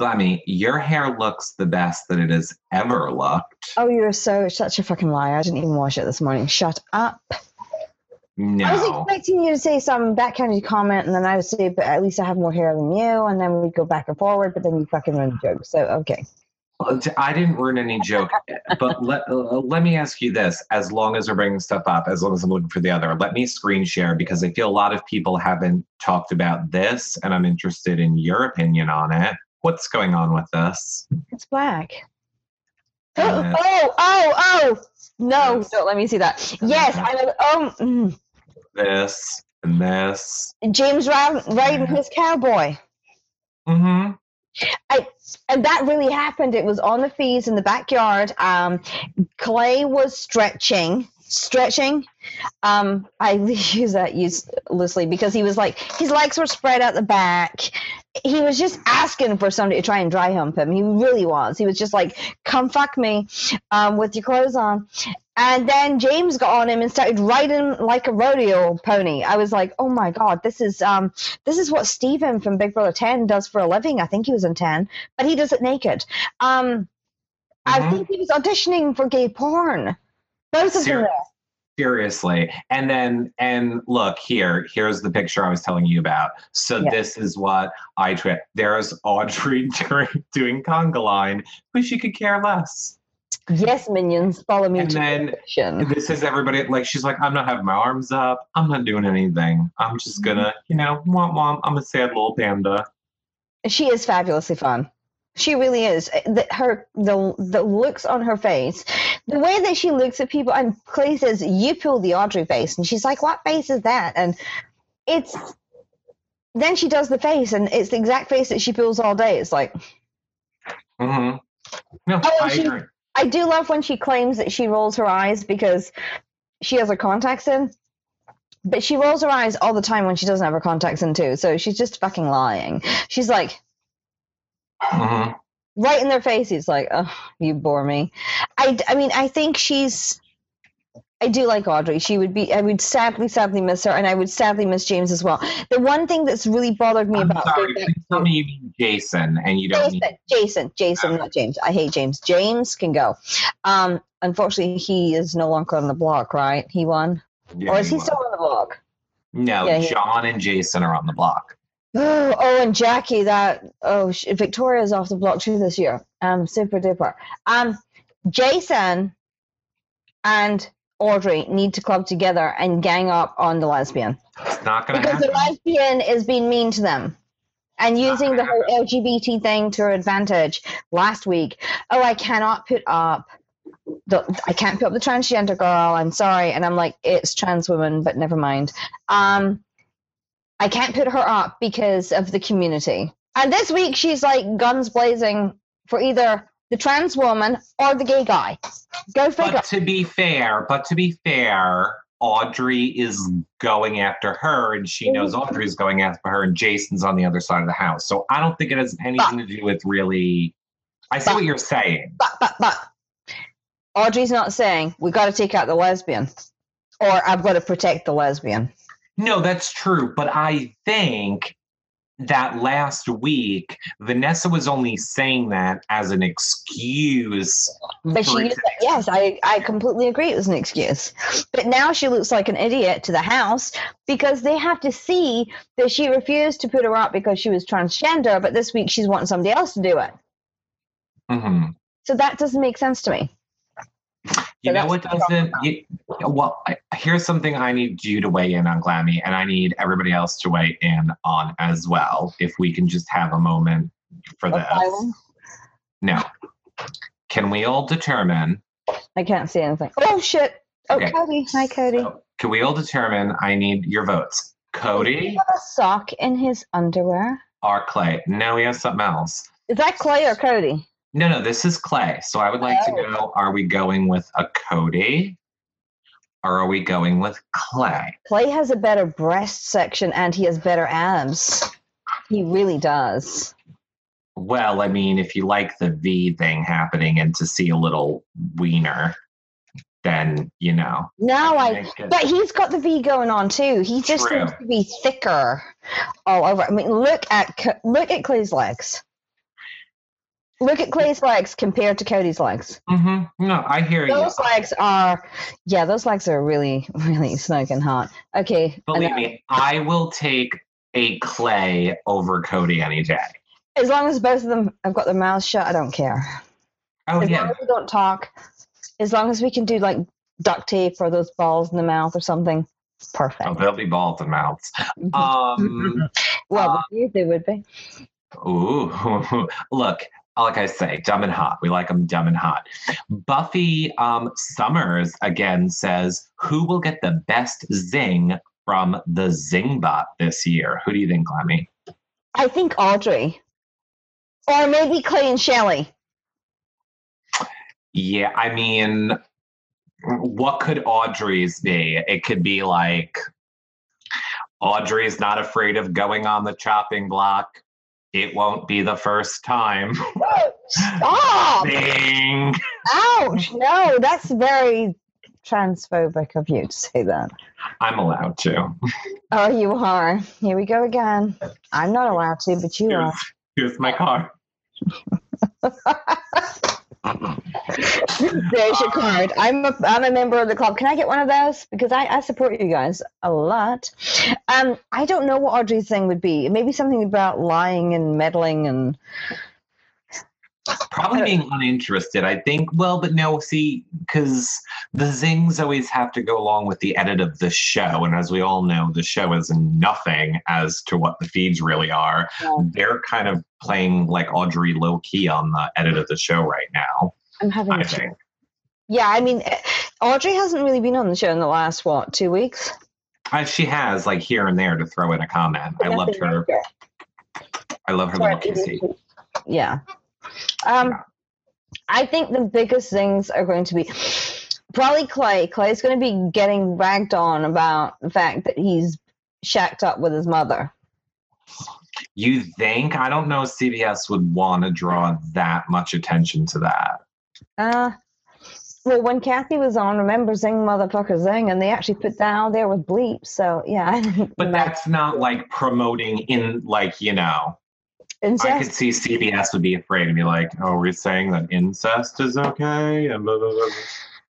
Glammy, your hair looks the best that it has ever looked. Oh, you're so such a fucking liar. I didn't even wash it this morning. Shut up. No. I was expecting you to say some backhanded comment, and then I would say, but at least I have more hair than you, and then we'd go back and forward, but then you fucking run the joke. So, okay. I didn't ruin any joke, but [laughs] let uh, let me ask you this: as long as we're bringing stuff up, as long as I'm looking for the other, let me screen share because I feel a lot of people haven't talked about this, and I'm interested in your opinion on it. What's going on with this? It's black. Uh, oh, oh, oh! No, Yes. don't let me see that. Yes, I know. Oh, mm. This and this. James riding, riding his cowboy. Mm-hmm. I, and that really happened. It was on the fees in the backyard. Um, Clay was stretching, stretching. Um, I [laughs] use that use loosely because he was like his legs were spread out the back. He was just asking for somebody to try and dry hump him. He really was. He was just like, "Come fuck me," um, with your clothes on. And then James got on him and started riding like a rodeo pony. I was like, "Oh my god, this is um, this is what Steven from Big Brother 10 does for a living. I think he was in 10, but he does it naked. Um, I Mhm. think he was auditioning for gay porn. Both of. Ser-. Seriously. And then, and look here, here's the picture I was telling you about. So Yeah. this is what I tweet. There's Audrey [laughs] doing, doing conga line, but she could care less. Yes, minions, follow me And then perfection. This is everybody, like, she's like, I'm not having my arms up. I'm not doing anything. I'm just gonna, you know, womp womp. I'm a sad little panda. She is fabulously fun. She really is. Eh, The, her the the looks on her face, the way that she looks at people, and Clay says, "You pull the Audrey face," and she's like, "What face is that?" And it's then she does the face, and it's the exact face that she pulls all day. It's like Mm-hmm. No, Oh, I she- agree. I do love when she claims that she rolls her eyes because she has her contacts in. But she rolls her eyes all the time when she doesn't have her contacts in too. So she's just fucking lying. She's like Mhm. right in their face, faces, like, "Oh, you bore me." I, I mean, I think she's I do like Audrey. She would be. I would sadly, sadly miss her, and I would sadly miss James as well. The one thing that's really bothered me I'm about sorry, please tell me you mean Jason and you don't Jason, mean Jason, Jason, not James. I hate James. James can go. Um, unfortunately, he is no longer on the block. Right? He won, Yeah, or is he you still on the block? No, Yeah, John and Jason are on the block. Oh, [gasps] oh, and Jackie. That oh, sh- Victoria's off the block too this year. Um, super duper. Um, Jason and Audrey need to club together and gang up on the lesbian It's not gonna because the lesbian is being mean to them and using the whole LGBT thing to her advantage. Last week, oh, I cannot put up. The, I can't put up the transgender girl. I'm sorry, and I'm like, it's trans woman, but never mind. Um, I can't put her up because of the community. And this week, she's like guns blazing for either the trans woman or the gay guy. Go figure. But to be fair, but to be fair, Audrey is going after her, and she knows mm-hmm. Audrey's going after her, and Jason's on the other side of the house. So I don't think it has anything to do with really. I see But- what you're saying. But but but Audrey's not saying we got to take out the lesbian, or I've got to protect the lesbian. No, that's true. But I think that last week, Vanessa was only saying that as an excuse. But she used that, yes, I I completely agree. It was an excuse. But now she looks like an idiot to the house because they have to see that she refused to put her up because she was transgender. But this week she's wanting somebody else to do it. Mhm. So that doesn't make sense to me. You know what doesn't? You, well, I, here's something I need you to weigh in on, Glammy, and I need everybody else to weigh in on as well. If we can just have a moment for this. No. Can we all determine? I can't see anything. Oh shit! Oh, Okay. Cody. Hi, Cody. so, can we all determine? I need your votes. Cody a sock in his underwear. or Clay? No, he has something else. Is that Clay or Cody? No, no, this is Clay. So I would like to Oh. know: Are we going with a Cody, or are we going with Clay? Clay has a better breast section and he has better abs. He really does. Well, I mean, if you like the V thing happening and to see a little wiener, then you know. No, I. But he's got the V going on too. He just True. seems to be thicker all over. I mean, look at look at Clay's legs. Look at Clay's legs compared to Cody's legs. Mhm. No, I hear you. Those legs are, yeah, those legs are really, really smoking hot. Okay, Believe enough. me, I will take a Clay over Cody any day. as long as both of them have got their mouths shut, I don't care. Oh as yeah, long as we don't talk, as long as we can do like duct tape or those balls in the mouth or something, perfect. oh, they'll be balls in mouths. [laughs] Um, well, uh, they would be. [laughs] ooh, [laughs] look. Like I say, dumb and hot. We like them dumb and hot. Buffy um, Summers again says, "Who will get the best zing from the Zingbot this year?" Who do you think, Glammy? I think Audrey, or maybe Clay and Shelli. Yeah, I mean, what could Audrey's be? It could be like Audrey's not afraid of going on the chopping block. It won't be the first time. [laughs] Stop! Bing. Ouch! No, that's very transphobic of you to say that. I'm allowed to. Oh, you are. Here we go again. I'm not allowed to, but you are. Here's, here's my car. [laughs] There's your card. I'm a, I'm a member of the club. Can I get one of those? Because I, I support you guys a lot. Um, I don't know what Audrey's thing would be. Maybe something about lying and meddling and Probably being uninterested. I think. Well, but no. See, because the zings always have to go along with the edit of the show, and as we all know, the show is nothing as to what the feeds really are. Yeah. They're kind of playing like Audrey low key on the edit of the show right now. I'm having. I a think. Yeah, I mean, Audrey hasn't really been on the show in the last what two weeks. Uh, she has like here and there to throw in a comment. I loved her. I love her little kissy. Yeah. Um, I think the biggest things are going to be probably Clay. Clay's going to be getting ragged on about the fact that he's shacked up with his mother. You think? I don't know CBS would want to draw that much attention to that. Uh, Well, when Kathy was on, remember Zing Motherfucker Zing, and they actually put that out there with bleeps. So yeah, [laughs] But that's not like promoting in like, you know, I could see CBS would be afraid and be like, "Oh, we're saying that incest is okay," and blah, blah, blah.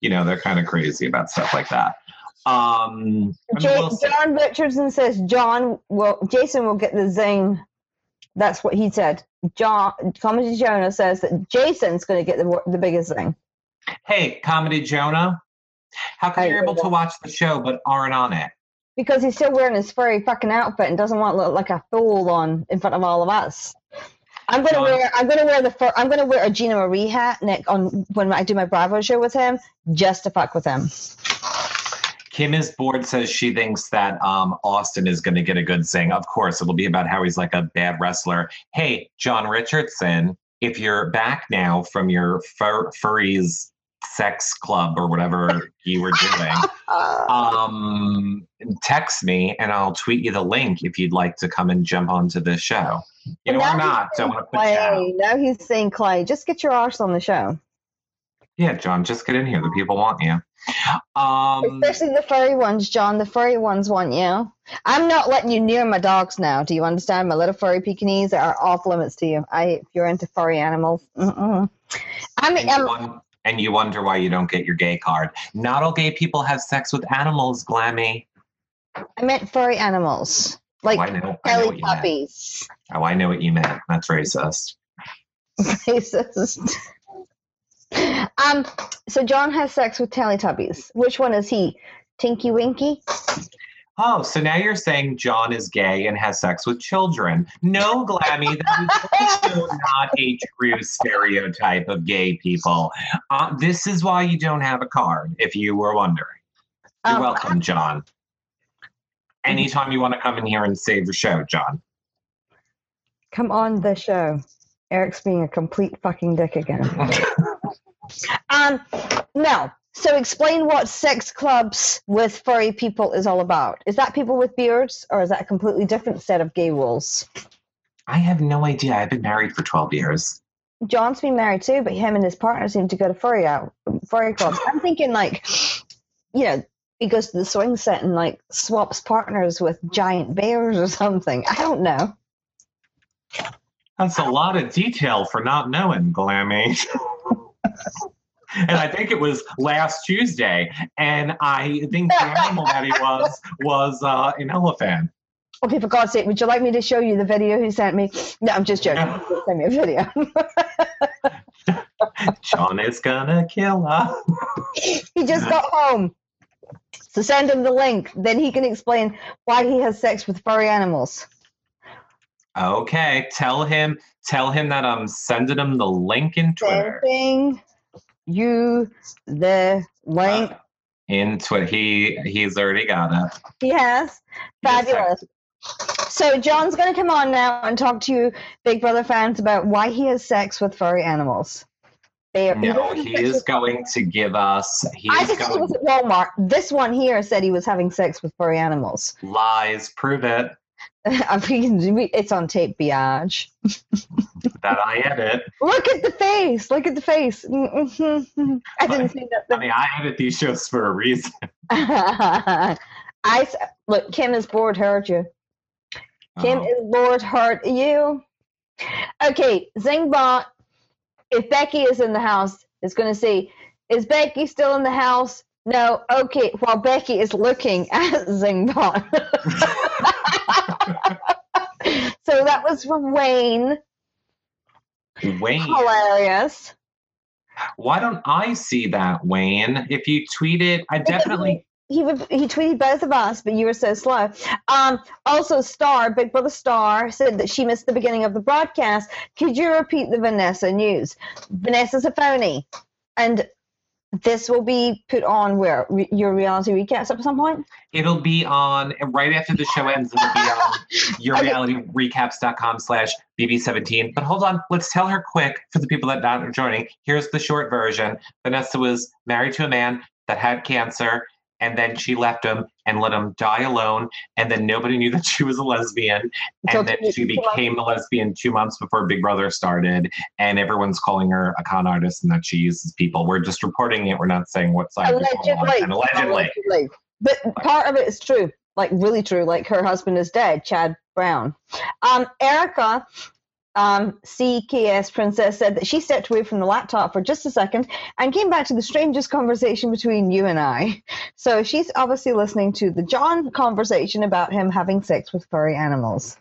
you know, they're kind of crazy about stuff like that. Um, I mean, we'll. John Richardson says John will Jason will get the zing. That's what he said. John Comedy Jonah says that Jason's going to get the the biggest zing. hey, comedy Jonah, how come Hey, you're able to watch the show but aren't on it? Because he's still wearing his furry fucking outfit and doesn't want to look like a fool on in front of all of us. I'm gonna wear I'm gonna wear the fur, I'm gonna wear a Gina Marie hat Nick on when I do my Bravo show with him just to fuck with him. Kim is bored. Says she thinks that um, Austin is going to get a good zing. Of course, it'll be about how he's like a bad wrestler. Hey, John Richardson, if you're back now from your fur- furries sex club or whatever you were doing, [laughs] um, text me and I'll tweet you the link if you'd like to come and jump onto the show. You know, now or not. Don't want to put you out. Now he's saying Clay, just get your arse on the show. Yeah, John, just get in here. The people want you. Um, Especially the furry ones, John. The furry ones want you. I'm not letting you near my dogs now. Do you understand? My little furry Pekingese are off limits to you. I, if you're into furry animals, Mm-mm. I mean, you um, won- and you wonder why you don't get your gay card. Not all gay people have sex with animals, Glammy. I meant furry animals, like oh, I know. I know what you meant. Oh, I know what you meant. That's racist. [laughs] Racist. um. So John has sex with Teletubbies. Which one is he? Tinky Winky? Oh, so now you're saying John is gay and has sex with children. No, Glammy, that is also not a true stereotype of gay people. Uh, this is why you don't have a card, if you were wondering. You're Um, welcome, John. Anytime you want to come in here and save the show, John. Come on the show. Eric's being a complete fucking dick again. [laughs] Um, no. So explain what sex clubs with furry people is all about. Is that people with beards, or is that a completely different set of gay rules? I have no idea. I've been married for 12 years. John's been married too, but him and his partner seem to go to furry out furry clubs. I'm thinking like, you know, he goes to the swing set and like swaps partners with giant bears or something. I don't know. That's a lot of detail for not knowing, Glammy. [laughs] and I think it was last Tuesday, and I think the animal that he was was uh, an elephant. Okay, for God's sake, would you like me to show you the video he sent me? No, I'm just joking. No. Send me a video. [laughs] John is gonna kill us. [laughs] he just got home. So send him the link. Then he can explain why he has sex with furry animals. Okay, tell him, tell him that I'm sending him the link in Twitter. Sending you the link. Uh, in Twitter, he he's already got it. he has. Fabulous. So John's going to come on now and talk to you, Big Brother fans, about why he has sex with furry animals. No, he is going to give us. He I just going was at Walmart. This one here said he was having sex with furry animals. lies. Prove it [laughs] I mean, it's on tape, biatch. [laughs] that I edit. Look at the face. Look at the face. Mm, mm, mm, I didn't see I that. mean, I edit these shows for a reason. [laughs] I look. Kim is bored. Heard you. Kim Oh. is bored. Heard you. Okay, Zingbot. If Becky is in the house, is going to say, "Is Becky still in the house?" No. Okay. While Becky is looking at Zingbot. So that was from Wayne. Wayne, Hilarious. why don't I see that, Wayne? If you tweet it, I definitely. he would, he tweeted both of us, but you were so slow. Um, also, Star, Big Brother Star, said that she missed the beginning of the broadcast. Could you repeat the Vanessa news? Vanessa's a phony, and this will be put on where Re- your reality recaps at some point. It'll be on right after the show ends. It'll be on [laughs] yourrealityrecaps.com slash bb17. But hold on, let's tell her quick for the people that are joining. Here's the short version. Vanessa was married to a man that had cancer, and then she left him and let him die alone. And then nobody knew [laughs] that she was a lesbian. And then she became a lesbian two months before Big Brother started. And everyone's calling her a con artist and that she uses people. We're just reporting it. We're not saying what side. on. Allegedly. And allegedly. Allegedly. But part of it is true, like really true. Like her husband is dead, Chad Brown. Um, Erica, um, CKS Princess, said that she stepped away from the laptop for just a second and came back to the strangest conversation between you and I. So she's obviously listening to the John conversation about him having sex with furry animals.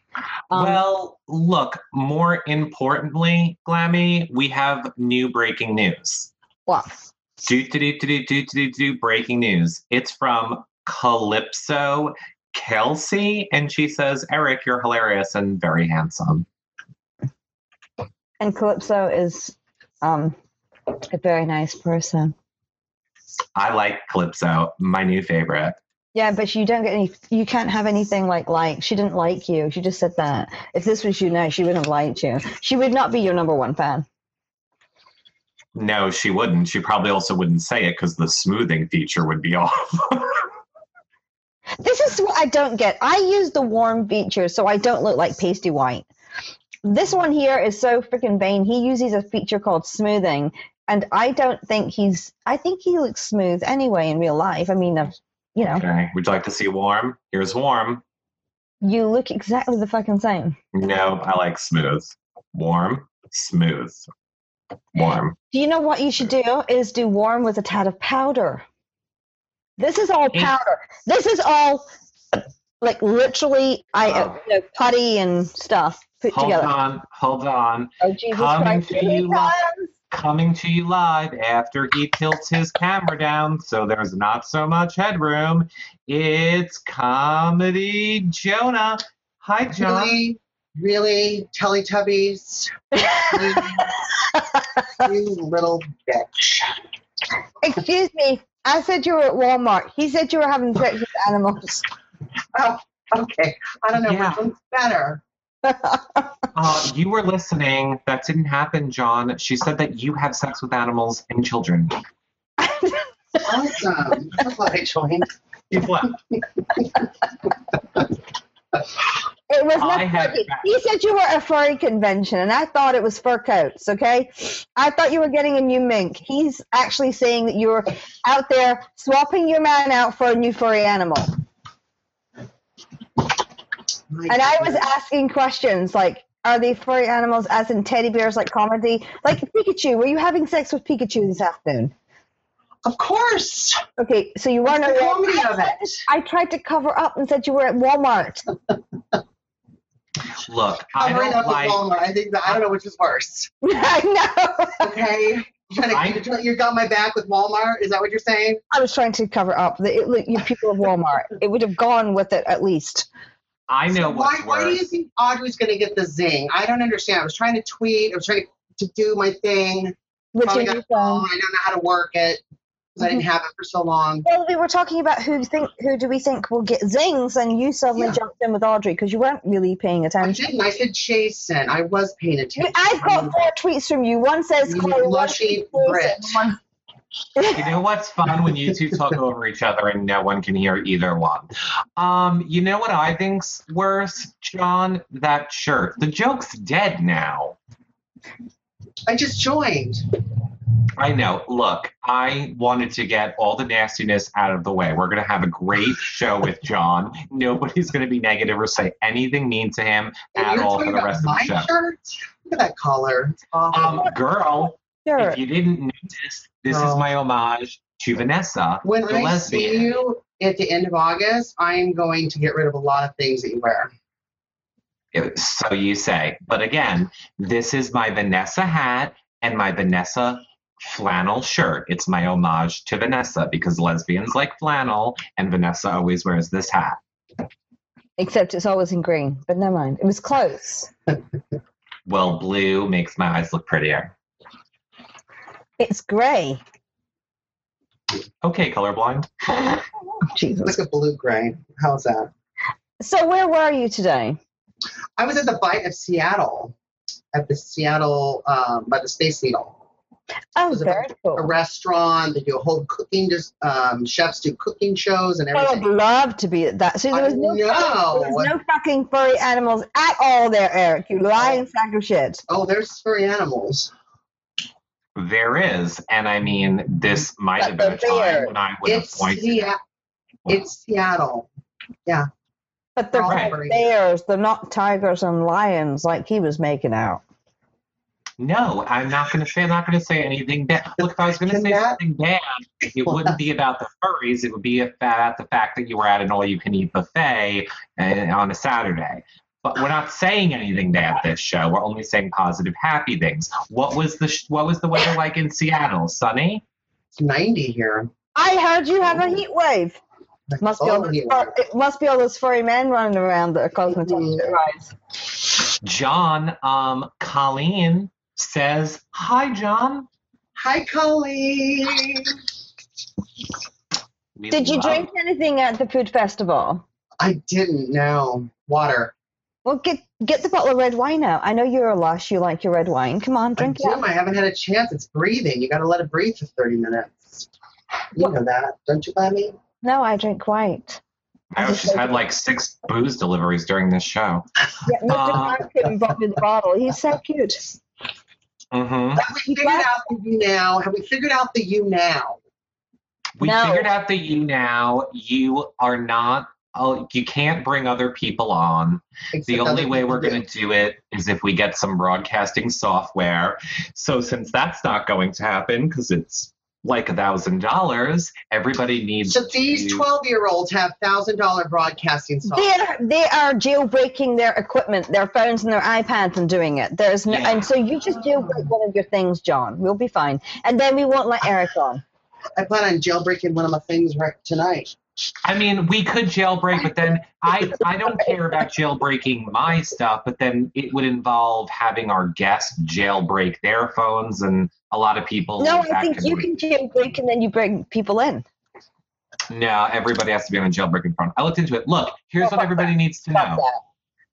Um, well, look, more importantly, Glammy, we have new breaking news. what? Do, do, do, do, do, do, do, do, breaking news. It's from Calypso Kelsey, and she says, Eric, you're hilarious and very handsome. And Calypso is um, a very nice person. I like Calypso, my new favorite. Yeah, but you don't get any. You can't have anything like like. She didn't like you. She just said that. If this was YouNow, she wouldn't have liked you. She would not be your number one fan. No, she wouldn't. She probably also wouldn't say it because the smoothing feature would be [laughs] off. This is what I don't get. I use the warm feature so I don't look like pasty white. This one here is so freaking vain. He uses a feature called smoothing, and I don't think he's. I think he looks smooth anyway in real life. I mean, I've, you know, okay. Would you like to see warm? Here's warm. you look exactly the fucking same. No, I like smooth. Warm, smooth. Warm. Do you know what you should do? Is do warm with a tad of powder. This is all powder. This is all like literally I uh, Oh. you know, putty and stuff put Hold together. on, hold on. Oh Jesus Coming Christ! to Here he you li- Coming to you live after he tilts his camera down so there's not so much headroom. It's Comedy Jonah. Hi, John. Really, really, Teletubbies, [laughs] you little bitch. Excuse me. I said you were at Walmart. He said you were having sex with animals. Oh, okay. I don't know Yeah. which one's better. Uh, you were listening. That didn't happen, John. She said that you have sex with animals and children. Awesome. That's what I joined. You've left. It was not had- furry. He said you were at a furry convention, and I thought it was fur coats. Okay, I thought you were getting a new mink. He's actually saying that you're out there swapping your man out for a new furry animal. My And I was asking questions like, are they furry animals as in teddy bears like comedy? Like Pikachu, were you having sex with Pikachu this afternoon? Of course. Okay, so you weren't What's the at comedy Walmart. of it? I tried to cover up and said you were at Walmart. Loup. I Covering don't up with like. Walmart. I think that I don't know which is worse. [laughs] I know. Okay. You trying to, I- you got my back with Walmart? Is that what you're saying? I was trying to cover up the it, you people of Walmart. It would have gone with it at least. I know So why, what's why do you think Audrey's going to get the zing? I don't understand. I was trying to tweet. I was trying to, to do my thing. Which Probably is got phone. I don't know how to work it because I didn't mm-hmm. have it for so long. well, we were talking about who think who do we think will get zings, and you suddenly Yeah. jumped in with Audrey because you weren't really paying I attention. didn't. I said Jason. I was paying attention. I've got four tweets from you. One says You Chloe, one lushy says Jason, Brit. one- You know what's fun when you two talk over each other and no one can hear either one. Um, you know what I think's worse, John? That shirt. The joke's dead now. I just joined. I know. Look, I wanted to get all the nastiness out of the way. We're going to have a great show with John. Nobody's going to be negative or say anything mean to him And at all for the rest of my the show. shirt? Look at that collar. Um, girl, Sure. if you didn't notice, this is Oh. my homage to Vanessa, when the I lesbian. see you at the end of August, I'm going to get rid of a lot of things that you wear. So you say. But again, this is my Vanessa hat and my Vanessa flannel shirt. It's my homage to Vanessa because lesbians like flannel and Vanessa always wears this hat. Except it's always in green, but never mind. It was close. [laughs] Well, blue makes my eyes look prettier. It's grey. Okay, colorblind. [laughs] Jesus. Like a blue gray. How's that? So where were you today? I was at the Bite of Seattle, at the Seattle, um, by the Space Needle. Oh, was a- very a cool. restaurant. They do a whole cooking. Just um, chefs do cooking shows and everything. I would love to be at that. See, there was no, know. there was no fucking furry animals at all there, Eric. You lying sack of shit. Oh, there's furry animals. There is, and I mean, this might But have been a they're time there. when I would have It's pointed. Seattle. It's Seattle. Yeah. But they're Right. bears. They're not tigers and lions like he was making out. No, I'm not going to say. I'm not going to say anything bad. Look, if I was going to say that- something bad, it wouldn't be about the furries. It would be about the fact that you were at an all-you-can-eat buffet uh, on a Saturday. But we're not saying anything bad at this show. We're only saying positive, happy things. What was the sh- What was the weather like in Seattle? Sunny? It's 90 here. I heard you have a heat wave. Must be all those it must be all those furry men running around that are causing the temperature rise. John, um, Colleen says, "Hi, John." Hi, Colleen. We Did you drink anything at the food festival? I didn't know. Water. Well, get get the bottle of red wine out. I know you're a lush. You like your red wine. Come on, I drink do. it. I haven't had a chance. It's breathing. You got to let it breathe for 30 minutes. You know that, don't you, Bobby? No, I drink white. No, she's had like six booze deliveries during this show. Yeah, Mr. Uh, Mark came and brought me the bottle. He's so cute. hmm Have we figured out the YouNow? Have we figured out the YouNow? We No. figured out that you now you are not. Oh, you can't bring other people on. Except The only way we're going to do it is if we get some broadcasting software. So since that's not going to happen because it's like a thousand dollars, everybody needs. So these 12 year olds have $1,000 broadcasting software. They're, they are jailbreaking their equipment, their phones and their iPads and doing it. There's no, Yeah. and so you just jailbreak one of your things, John. We'll be fine. And then we won't let Eric on. I plan on jailbreaking one of my things right tonight. I mean, we could jailbreak, but then I I don't [laughs] care about jailbreaking my stuff. But then it would involve having our guests jailbreak their phones, and a lot of people. No, I think you can jailbreak and then you bring people in. No, everybody has to be on a jailbreaking phone. I looked into it. Look, here's what everybody needs to know.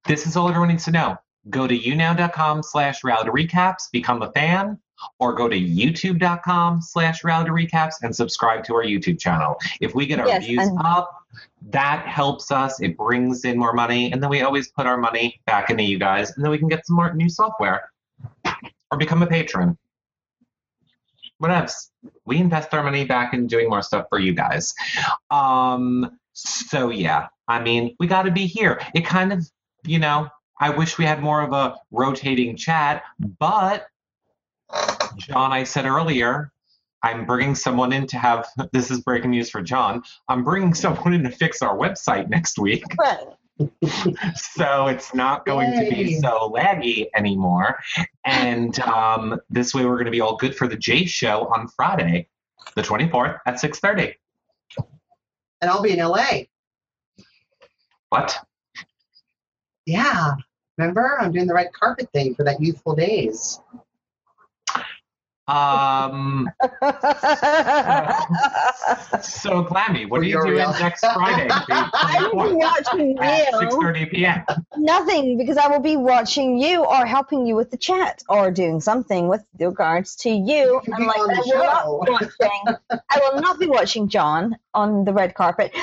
This is all everyone needs to know. Go to younow.com slash reality recaps, become a fan, or go to youtube.com slash reality recaps and subscribe to our YouTube channel. If we get our Yes, views and- up, that helps us. It brings in more money, and then we always put our money back into you guys, and then we can get some more new software or become a patron. What else? We invest our money back in doing more stuff for you guys. Um, so yeah, I mean, we got to be here. It kind of, you know, I wish we had more of a rotating chat, but John, I said earlier, I'm bringing someone in to have this is breaking news for John. I'm bringing someone in to fix our website next week. Right. [laughs] So it's not going to be so laggy anymore. And um, this way we're going to be all good for the J show on Friday, the 24th at 6:30. And I'll be in LA. What? Yeah. Remember? I'm doing the red carpet thing for that youthful days. Um, [laughs] so Glammy, what are you doing real- next Friday? I [laughs] will be 24th watching at you. 6:30 p.m. Nothing, because I will be watching you or helping you with the chat or doing something with regards to you. You can be Unlike I will not be watching. I will not be watching John on the red carpet.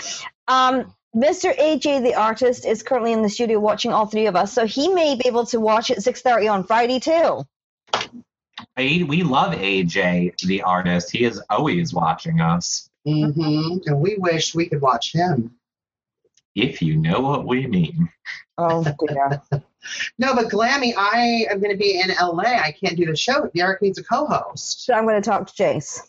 Um, Mr. AJ, the artist, is currently in the studio watching all three of us, so he may be able to watch at six thirty on Friday too. A- We love AJ, the artist. He is always watching us. Mm-hmm. And we wish we could watch him. If you know what we mean. Oh [laughs] dear. No, but Glammy, I am going to be in LA. I can't do the show. Derek needs a co-host. so I'm going to talk to Jace,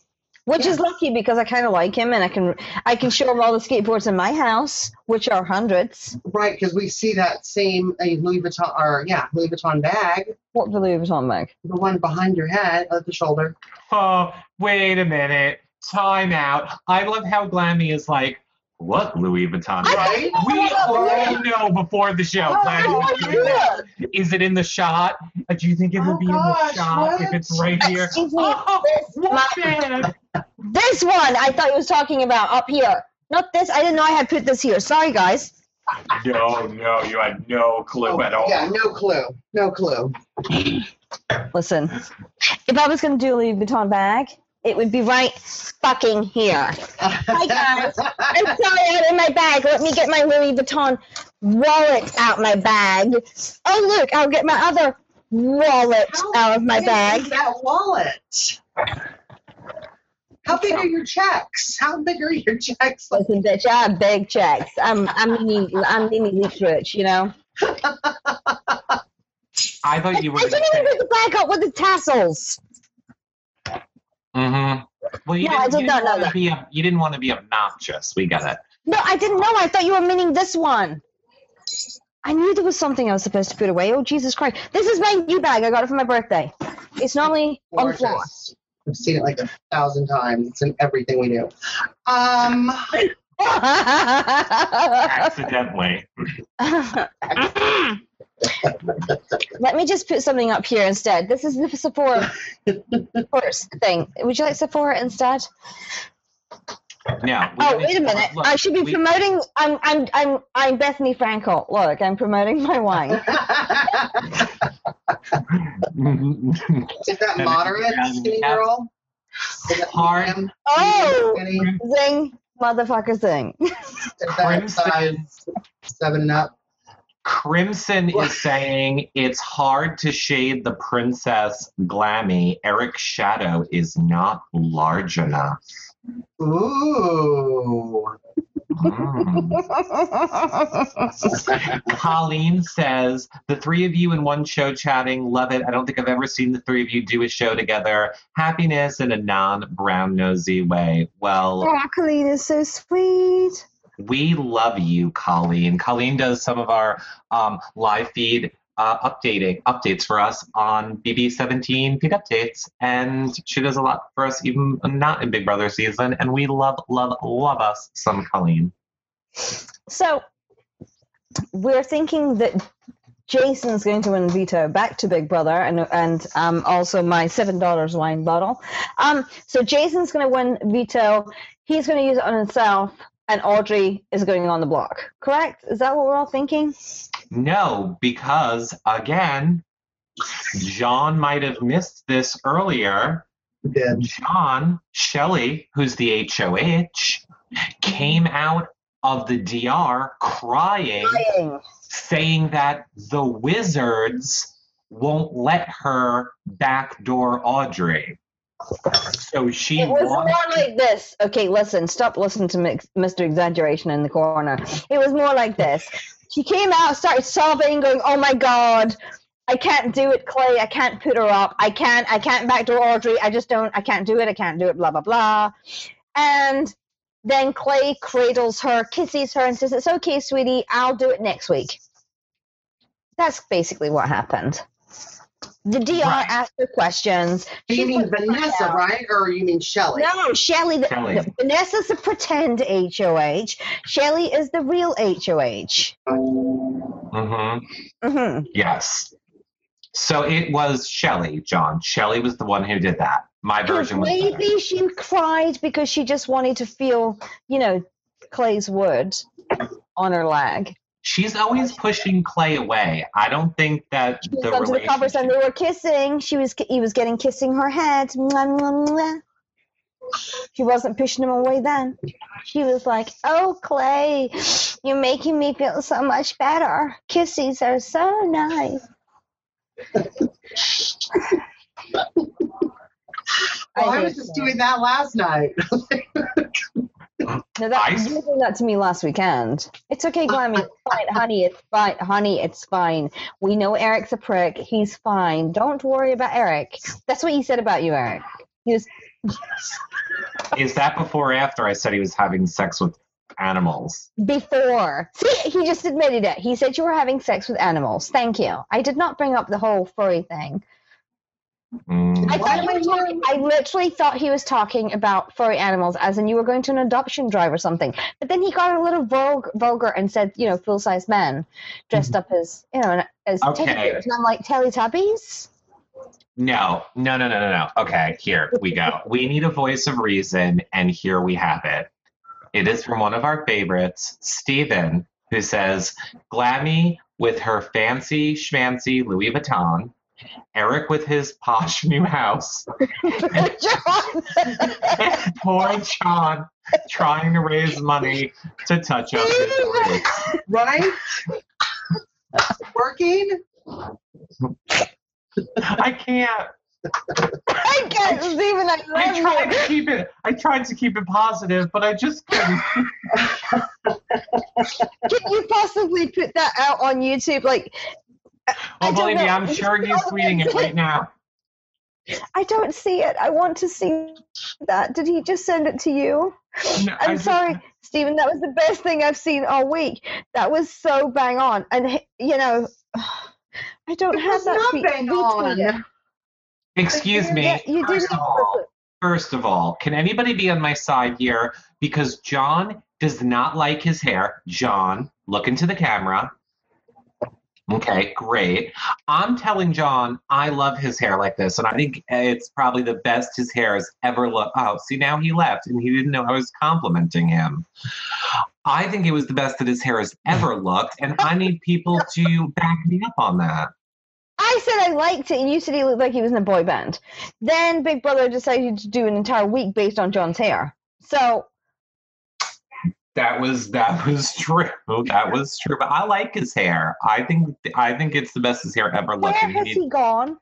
which is lucky because I kind of like him, and I can I can show him all the skateboards in my house, which are hundreds. Right, because we see that same uh, Louis Vuitton, or yeah, Louis Vuitton bag, What Louis Vuitton bag? the one behind your head, at the shoulder. Oh, wait a minute. Time out. I love how Glammy is like, what Louis Vuitton? Right? We all know before the show. Oh, Glammy no doing that. idea. Is it in the shot? Do you think it will Oh, be in the gosh, shot if it's right here? Excuse me. Oh, This, what my- bag? this one I thought you was talking about up here. Not this. I didn't know I had put this here. Sorry, guys. No, no, you had no clue oh, at all. Oh, Yeah, no clue. No clue. Listen, if I was going to do a Louis Vuitton bag, it would be right fucking here. Hi, guys. [laughs] I'm sorry, out in my bag. Let me get my Louis Vuitton wallet out my bag. Oh, look, I'll get my other wallet out of my bag. is that wallet? How big are your checks? How big are your checks? Listen, bitch, I have big checks. I'm, I'm mini, I'm mini leech rich, you know. [laughs] I thought you were I didn't even put the bag up with the tassels. Mm-hmm. Well, you No, I didn't, did you not know that. be you didn't want to be obnoxious. We got it. No, I didn't know. I thought you were meaning this one. I knew there was something I was supposed to put away. Oh, Jesus Christ. This is my new bag. I got it for my birthday. It's normally on the floor. Gorgeous. I've seen it like a thousand times. It's in everything we do. Um, Accidentally. [laughs] Let me just put something up here instead. This is the Sephora [laughs] first thing. Would you like Sephora instead? No. we Oh, wait a minute. look, I should be we- promoting. I'm, I'm, I'm, I'm Bethenny Frankel. Look, I'm promoting my wine. [laughs] [laughs] is that moderate, skinny girl? Is that Hard. Oh, zing, motherfucker, zing. Crimson. seven and up? Crimson is saying it's hard to shade the princess glammy. Eric's Shadow is not large enough. Ooh. Mm. [laughs] Colleen says the three of you in one show chatting, love it. I don't think I've ever seen the three of you do a show together. Happiness in a non-brown nosy way. Well, Oh, Colleen is so sweet. we love you, Colleen. Colleen does some of our um, live feed uh, updating updates for us on BB17 feed updates, and she does a lot for us, even not in Big Brother season. And we love, love, love us some Colleen. So we're thinking that Jason's going to win veto back to Big Brother and and um, also my seven dollars wine bottle. Um, so Jason's going to win veto. He's going to use it on himself, and Audrey is going on the block. Correct? Is that what we're all thinking? No, because again, John might have missed this earlier. Did. John Shelli, who's the HOH, came out of the DR crying, Lying. saying that the wizards won't let her backdoor Audrey. So she It was wants more like this. Okay, listen, stop listening to Mix- Mr. Exaggeration in the corner. It was more like this. She came out, started sobbing, going, "Oh my God, I can't do it, Clay. I can't put her up. I can't. I can't backdoor Audrey. I just don't. I can't do it. I can't do it. Blah blah blah." And then Clay cradles her, kisses her, and says, "It's okay, sweetie. I'll do it next week." That's basically what happened. The DR Right. asked her questions. You mean Vanessa, right? Or you mean Shelli? No, Shelli. The, Shelli. no, Vanessa's a pretend HOH. Shelli is the real HOH. hmm hmm Yes. So it was Shelli, John. Shelli was the one who did that. My version was better. Maybe she cried because she just wanted to feel, you know, Clay's wood on her leg. She's always pushing Clay away. I don't think that She the under the covers and they were kissing. She was he was getting kissing her head. Mwah, mwah, mwah. She wasn't pushing him away then. She was like, "Oh, Clay, you're making me feel so much better. Kisses are so nice." Well, I hate was just Clay. doing that last night. [laughs] No, that, I- you were doing that to me last weekend. It's okay, Glammy. It's fine, honey. It's fine, honey. It's fine. We know Eric's a prick. He's fine. Don't worry about Eric. That's what he said about you, Eric. He was [laughs] Is that before or after I said he was having sex with animals? before. See, he just admitted it. He said you were having sex with animals. Thank you. I did not bring up the whole furry thing. Mm. I thought am you I were talking, I literally thought he was talking about furry animals, as in you were going to an adoption drive or something. But then he got a little vulgar, vulgar and said, you know, full size men dressed up as, you know, as Okay. teddy bears. And I'm like, Teletubbies? No, no, no, no, no, no. Okay, here we go. [laughs] We need a voice of reason, and here we have it. It is from one of our favorites, Stephen. who says, Glammy with her fancy schmancy Louis Vuitton, Eric with his posh new house, John. [laughs] and poor John trying to raise money to touch up his roots. Right? Working? I can't. I can't, Stephen. I I tried you. to keep it. I tried to keep it positive, but I just couldn't. Can you possibly put that out on YouTube? Like, Oh, don't believe me. I'm sure he's tweeting it right now. I don't see it. I want to see that. Did he just send it to you? No, I I'm just- sorry, Stephen. That was the best thing I've seen all week. That was so bang on. And you know, [sighs] I don't It have was that not tweet. bang Retweet on. Excuse me. Yeah, you did. First of all, first of all, can anybody be on my side here? Because John does not like his hair. John, look into the camera. Okay, great. I'm telling John I love his hair like this, and I think it's probably the best his hair has ever looked. Oh, see, now he left, and he didn't know I was complimenting him. I think it was the best that his hair has ever looked, and I need people to back me up on that. I said I liked it, and you said he looked like he was in a boy band. Then Big Brother decided to do an entire week based on John's hair. So That was that [laughs] was true. That was true. But I like his hair. I think I think it's the best his hair ever where looked. and has he, he gone?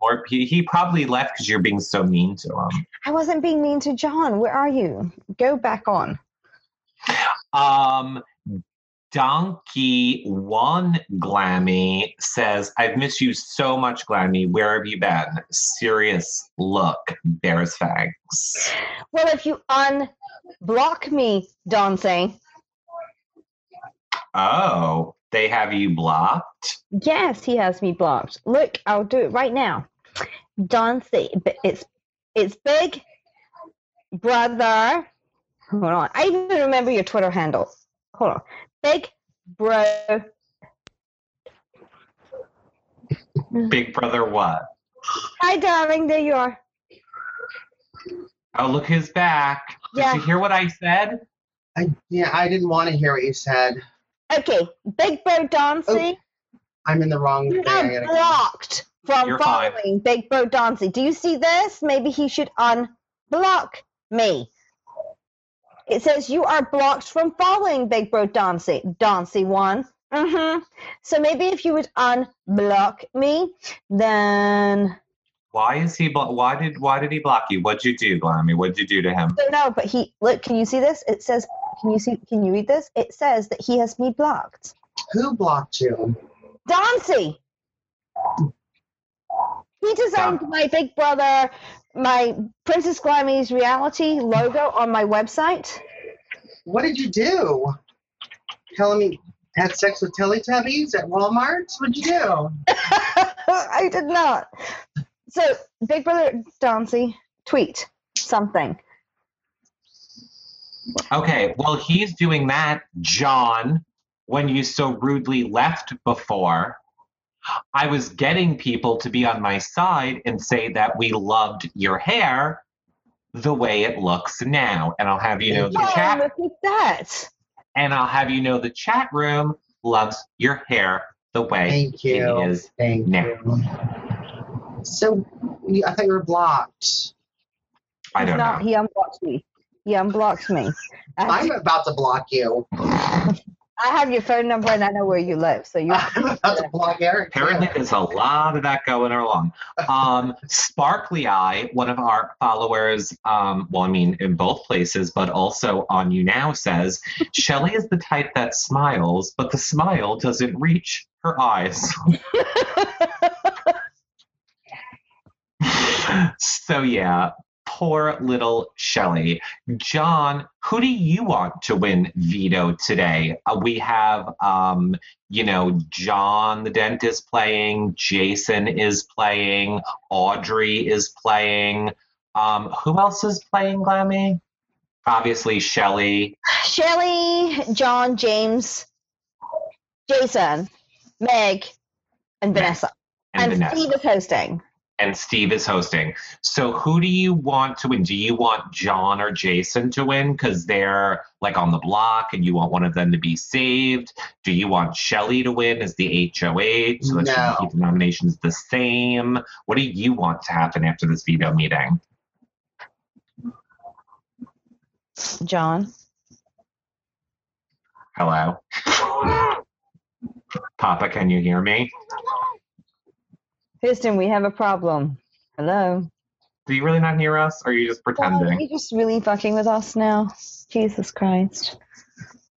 Or he, he probably left because you're being so mean to him. I wasn't being mean to John. Where are you? Go back on. Um, Donkey One Glammy says, "I've missed you so much, Glammy. Where have you been? Serious look, Bears fags. Well, if you unblock me, dancing, Oh, they have you blocked. yes, he has me blocked. Look, I'll do it right now. But it's it's big brother. Hold on, I even remember your Twitter handle. Hold on, big bro. Big Brother, what? Hi, darling. There you are. Oh, look who's back. Did you hear what I said? I, yeah, I didn't want to hear what you said. Okay, big bro dancing. Oh, I'm in the wrong You thing. I are gotta- blocked from You're fine. following Big Bro Dancy. Do you see this? Maybe he should unblock me. It says you are blocked from following Big Bro Dancy. Dancy one. Mm-hmm. So maybe if you would unblock me, then Why is he? Blo- why did? Why did he block you? What'd you do, Glammy? What'd you do to him? No, don't. But he look. Can you see this? It says. Can you see? Can you read this? It says that he has me blocked. Who blocked you? Dancy. He designed my Big Brother, my Princess Glammy's reality logo on my website. What did you do? Telling me had sex with Teletubbies at Walmart? What'd you do? [laughs] I did not. So, Big Brother Dancy, tweet something. Okay, well, he's doing that, John, when you so rudely left before. I was getting people to be on my side and say that we loved your hair the way it looks now. And I'll have you know the Oh, chat look at that. and I'll have you know the chat room loves your hair the way Thank you. it is. Thank now. you. So I thought you were blocked. I don't not, know. He unblocked me. He unblocked me. I, I'm about to block you. [laughs] I have your phone number and I know where you live. So you. I'm about to block Eric. Apparently, there's a lot of that going along. Um, Sparkly Eye, one of our followers, um, well, I mean, in both places, but also on YouNow, says Shelli is the type that smiles, but the smile doesn't reach her eyes. [laughs] [laughs] so, yeah, poor little Shelli. John, who do you want to win veto today? Uh, we have, um, you know, John the dentist playing, Jason is playing, Audrey is playing. Um, who else is playing, Glammy? Obviously, Shelli. Shelli, John, James, Jason, Meg, and Vanessa. And, And, Vanessa. Steve is hosting. And Steve is hosting. So who do you want to win? Do you want John or Jason to win because they're like on the block and you want one of them to be saved? Do you want Shelli to win as the HOH so that she can No. keep the nominations the same? What do you want to happen after this veto meeting? John. Hello? Papa, can you hear me? Houston, we have a problem. Hello. Do you really not hear us? Or are you just Are pretending? you just really fucking with us now? Jesus Christ.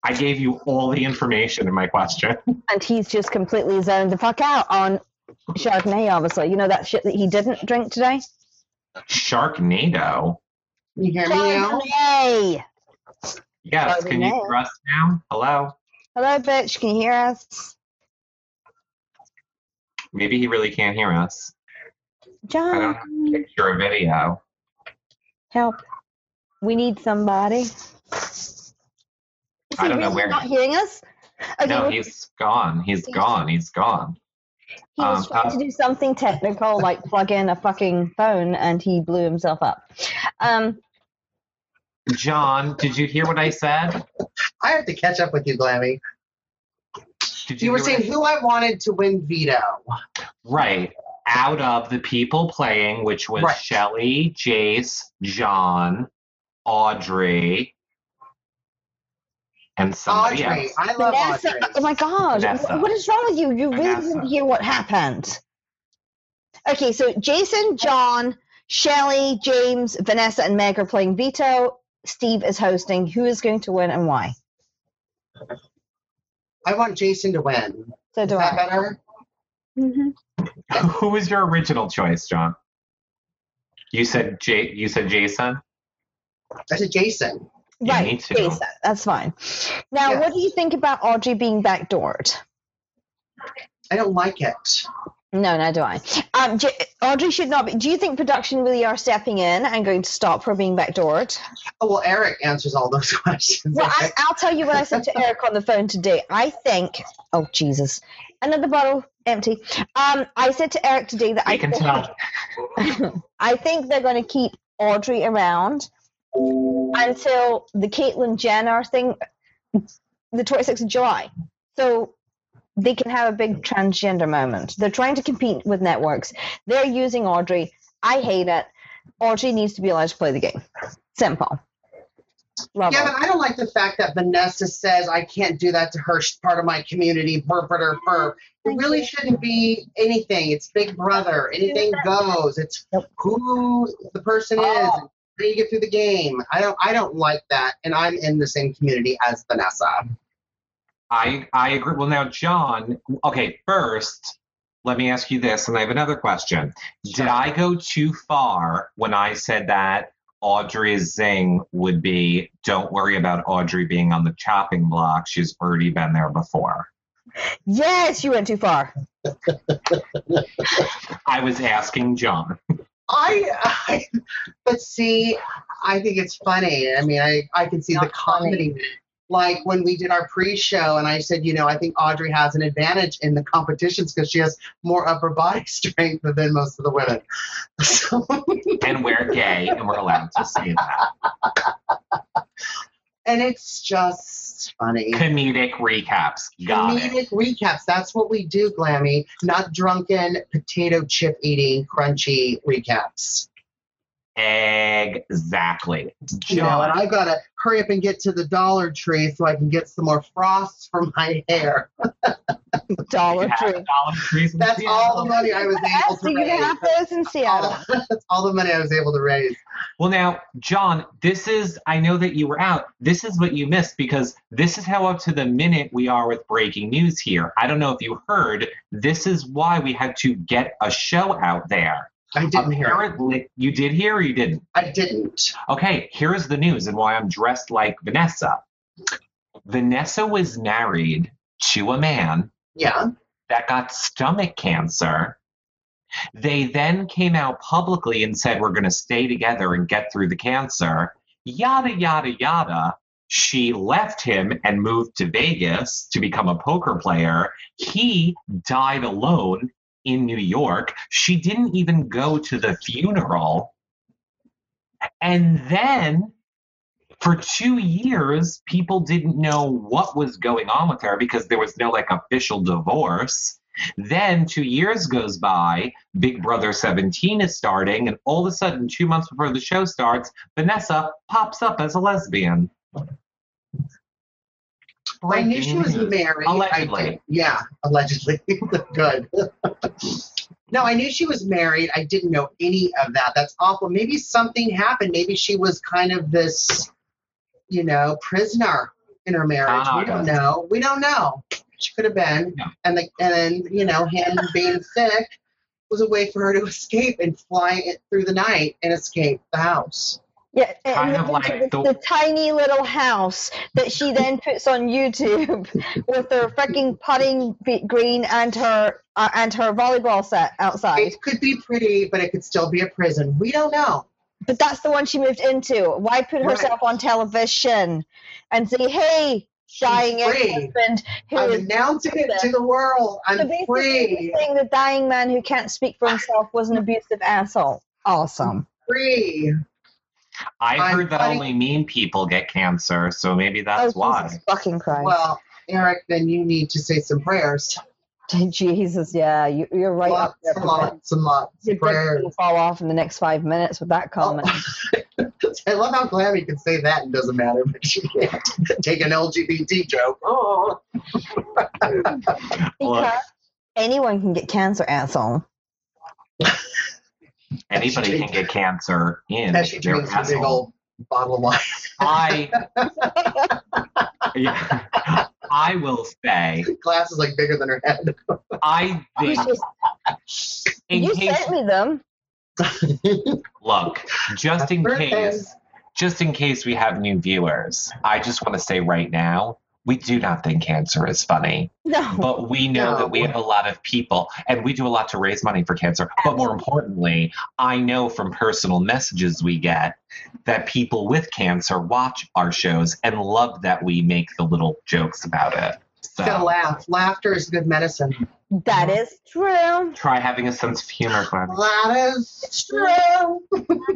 I gave you all the information in my question. And he's just completely zoned the fuck out on Chardonnay, obviously. You know that shit that he didn't drink today? Sharknado? You hear me now? Chardonnay! Yes, can you Chardonnay. hear us now? Hello? Hello, bitch. Can you hear us? Maybe he really can't hear us. John. I don't have a John, picture or video. help. We need somebody. Is I don't know really where- not hearing us? Okay, no, he's gone. He's gone. He's gone. he was um, trying uh, to do something technical, like plug in a fucking phone, and he blew himself up. Um, John, did you hear what I said? I have to catch up with you, Glammy. Did You were hear what I saying who I wanted to win veto. Right. Out of the people playing, which was Right. Shelli, Jace, John, Audrey, and somebody Audrey. else. I love Vanessa, Audrey. oh my god, Vanessa. what is wrong with you? You really Vanessa. didn't hear what happened. Okay, so Jason, John, Shelli, James, Vanessa, and Meg are playing veto. Steve is hosting. Who is going to win and why? I want Jason to win. So Is that I. better? hmm [laughs] Who was your original choice, John? You said J- you said Jason? I said Jason. Yeah, me Right, too. Jason. That's fine. Now, Yes. what do you think about Audrey being backdoored? I don't like it. No, no, do I. Um, J- Audrey should not be. Do you think production really are stepping in and going to stop her being backdoored? Oh, well, Eric answers all those [laughs] questions. Well, I, I'll tell you what I said to [laughs] Eric on the phone today. I think, oh Jesus, another bottle empty. Um, I said to Eric today that I I can think, tell. [laughs] I think they're going to keep Audrey around until the Caitlyn Jenner thing, the 26th of July. So they can have a big transgender moment. They're trying to compete with networks. They're using Audrey. I hate it. Audrey needs to be allowed to play the game. Simple. Love yeah, her. but I don't like the fact that Vanessa says I can't do that to her. She's part of my community. Burp her burp. It really shouldn't be anything. It's Big Brother. Anything goes. It's who the person is. Oh. How you get through the game. I don't. I don't like that. And I'm in the same community as Vanessa. I I agree. Well, now, John. Okay, first, let me ask you this, and I have another question. Did I go too far when I said that Audrey's zing would be? Don't worry about Audrey being on the chopping block. She's already been there before. Yes, you went too far. I was asking John. I, I but see, I think it's funny. I mean, I I can see the comedy funny. Like when we did our pre-show, and I said, you know, I think Audrey has an advantage in the competitions because she has more upper body [laughs] strength than most of the women. So, [laughs] And we're gay, and we're allowed to say that. and it's just funny. Comedic recaps. Got it. Comedic recaps. That's what we do, Glammy. Not drunken potato chip eating crunchy recaps. Exactly. You know, and John, I've got to hurry up and get to the Dollar Tree so I can get some more frosts for my hair. [laughs] Dollar Tree. Dollar Trees in That's all the money I was able Yes, to you can raise. have those in [laughs] Seattle. [laughs] That's all the money I was able to raise. Well, now, John, this is, I know that you were out. This is what you missed because this is how up to the minute we are with breaking news here. I don't know if you heard, this is why we had to get a show out there. I didn't hear. Apparently, you did hear or you didn't? I didn't. Okay, here's the news and why I'm dressed like Vanessa. Vanessa was married to a man Yeah. that got stomach cancer. They then came out publicly and said, We're going to stay together and get through the cancer. Yada, yada, yada. She left him and moved to Vegas to become a poker player. He died alone in New York. She didn't even go to the funeral. And then for two years, people didn't know what was going on with her because there was no like official divorce. Then two years goes by, Big Brother 17 is starting, and all of a sudden, two months before the show starts, Vanessa pops up as a lesbian. I knew she was news. married. Allegedly. yeah, allegedly. [laughs] Good. no, I knew she was married. I didn't know any of that. That's awful. Maybe something happened. Maybe she was kind of this, you know, prisoner in her marriage. Ah, we don't know. We don't know. She could have been. Yeah. And the, and then, you know, him being sick was a way for her to [laughs] escape and fly it through the night and escape the house. Yeah, Kind and of the, like the, the- the tiny little house that she then puts on YouTube [laughs] with her freaking putting be- green and her uh, and her volleyball set outside. It could be pretty, but it could still be a prison. We don't know. But that's the one she moved into. Why put Right. herself on television and say, "Hey, dying She's free. ex-husband who I'm is announcing it to the world. I'm basically, free. saying the dying man who can't speak for himself was an abusive asshole. Awesome. Free. I I'm heard that fighting- only mean people get cancer, so maybe oh, that's oh, why. Jesus fucking Christ. Well, Eric, then you need to say some prayers. [laughs] Jesus, yeah, you, you're right lots up there. and lots and lots Your prayers. gonna fall off in the next five minutes with that comment. Oh, [laughs] I love how Glammy can say that and doesn't matter, but she can't take an LGBT joke. Oh. [laughs] because anyone can get cancer, asshole. Anybody can get cancer in As she their drinks a big old bottle of wine. I, [laughs] yeah, I will say, Glass is like bigger than her head. I [laughs] think in you case, sent me them. [laughs] look, just in Birthdays. case, just in case we have new viewers, I just want to say right now, we do not think cancer is funny, No. but we know No. that we have a lot of people and we do a lot to raise money for cancer. But more importantly, I know from personal messages we get that people with cancer watch our shows and love that we make the little jokes about it. Gotta So laugh. Laughter is good medicine. That is true. try having a sense of humor, Glenn. That is true. [laughs]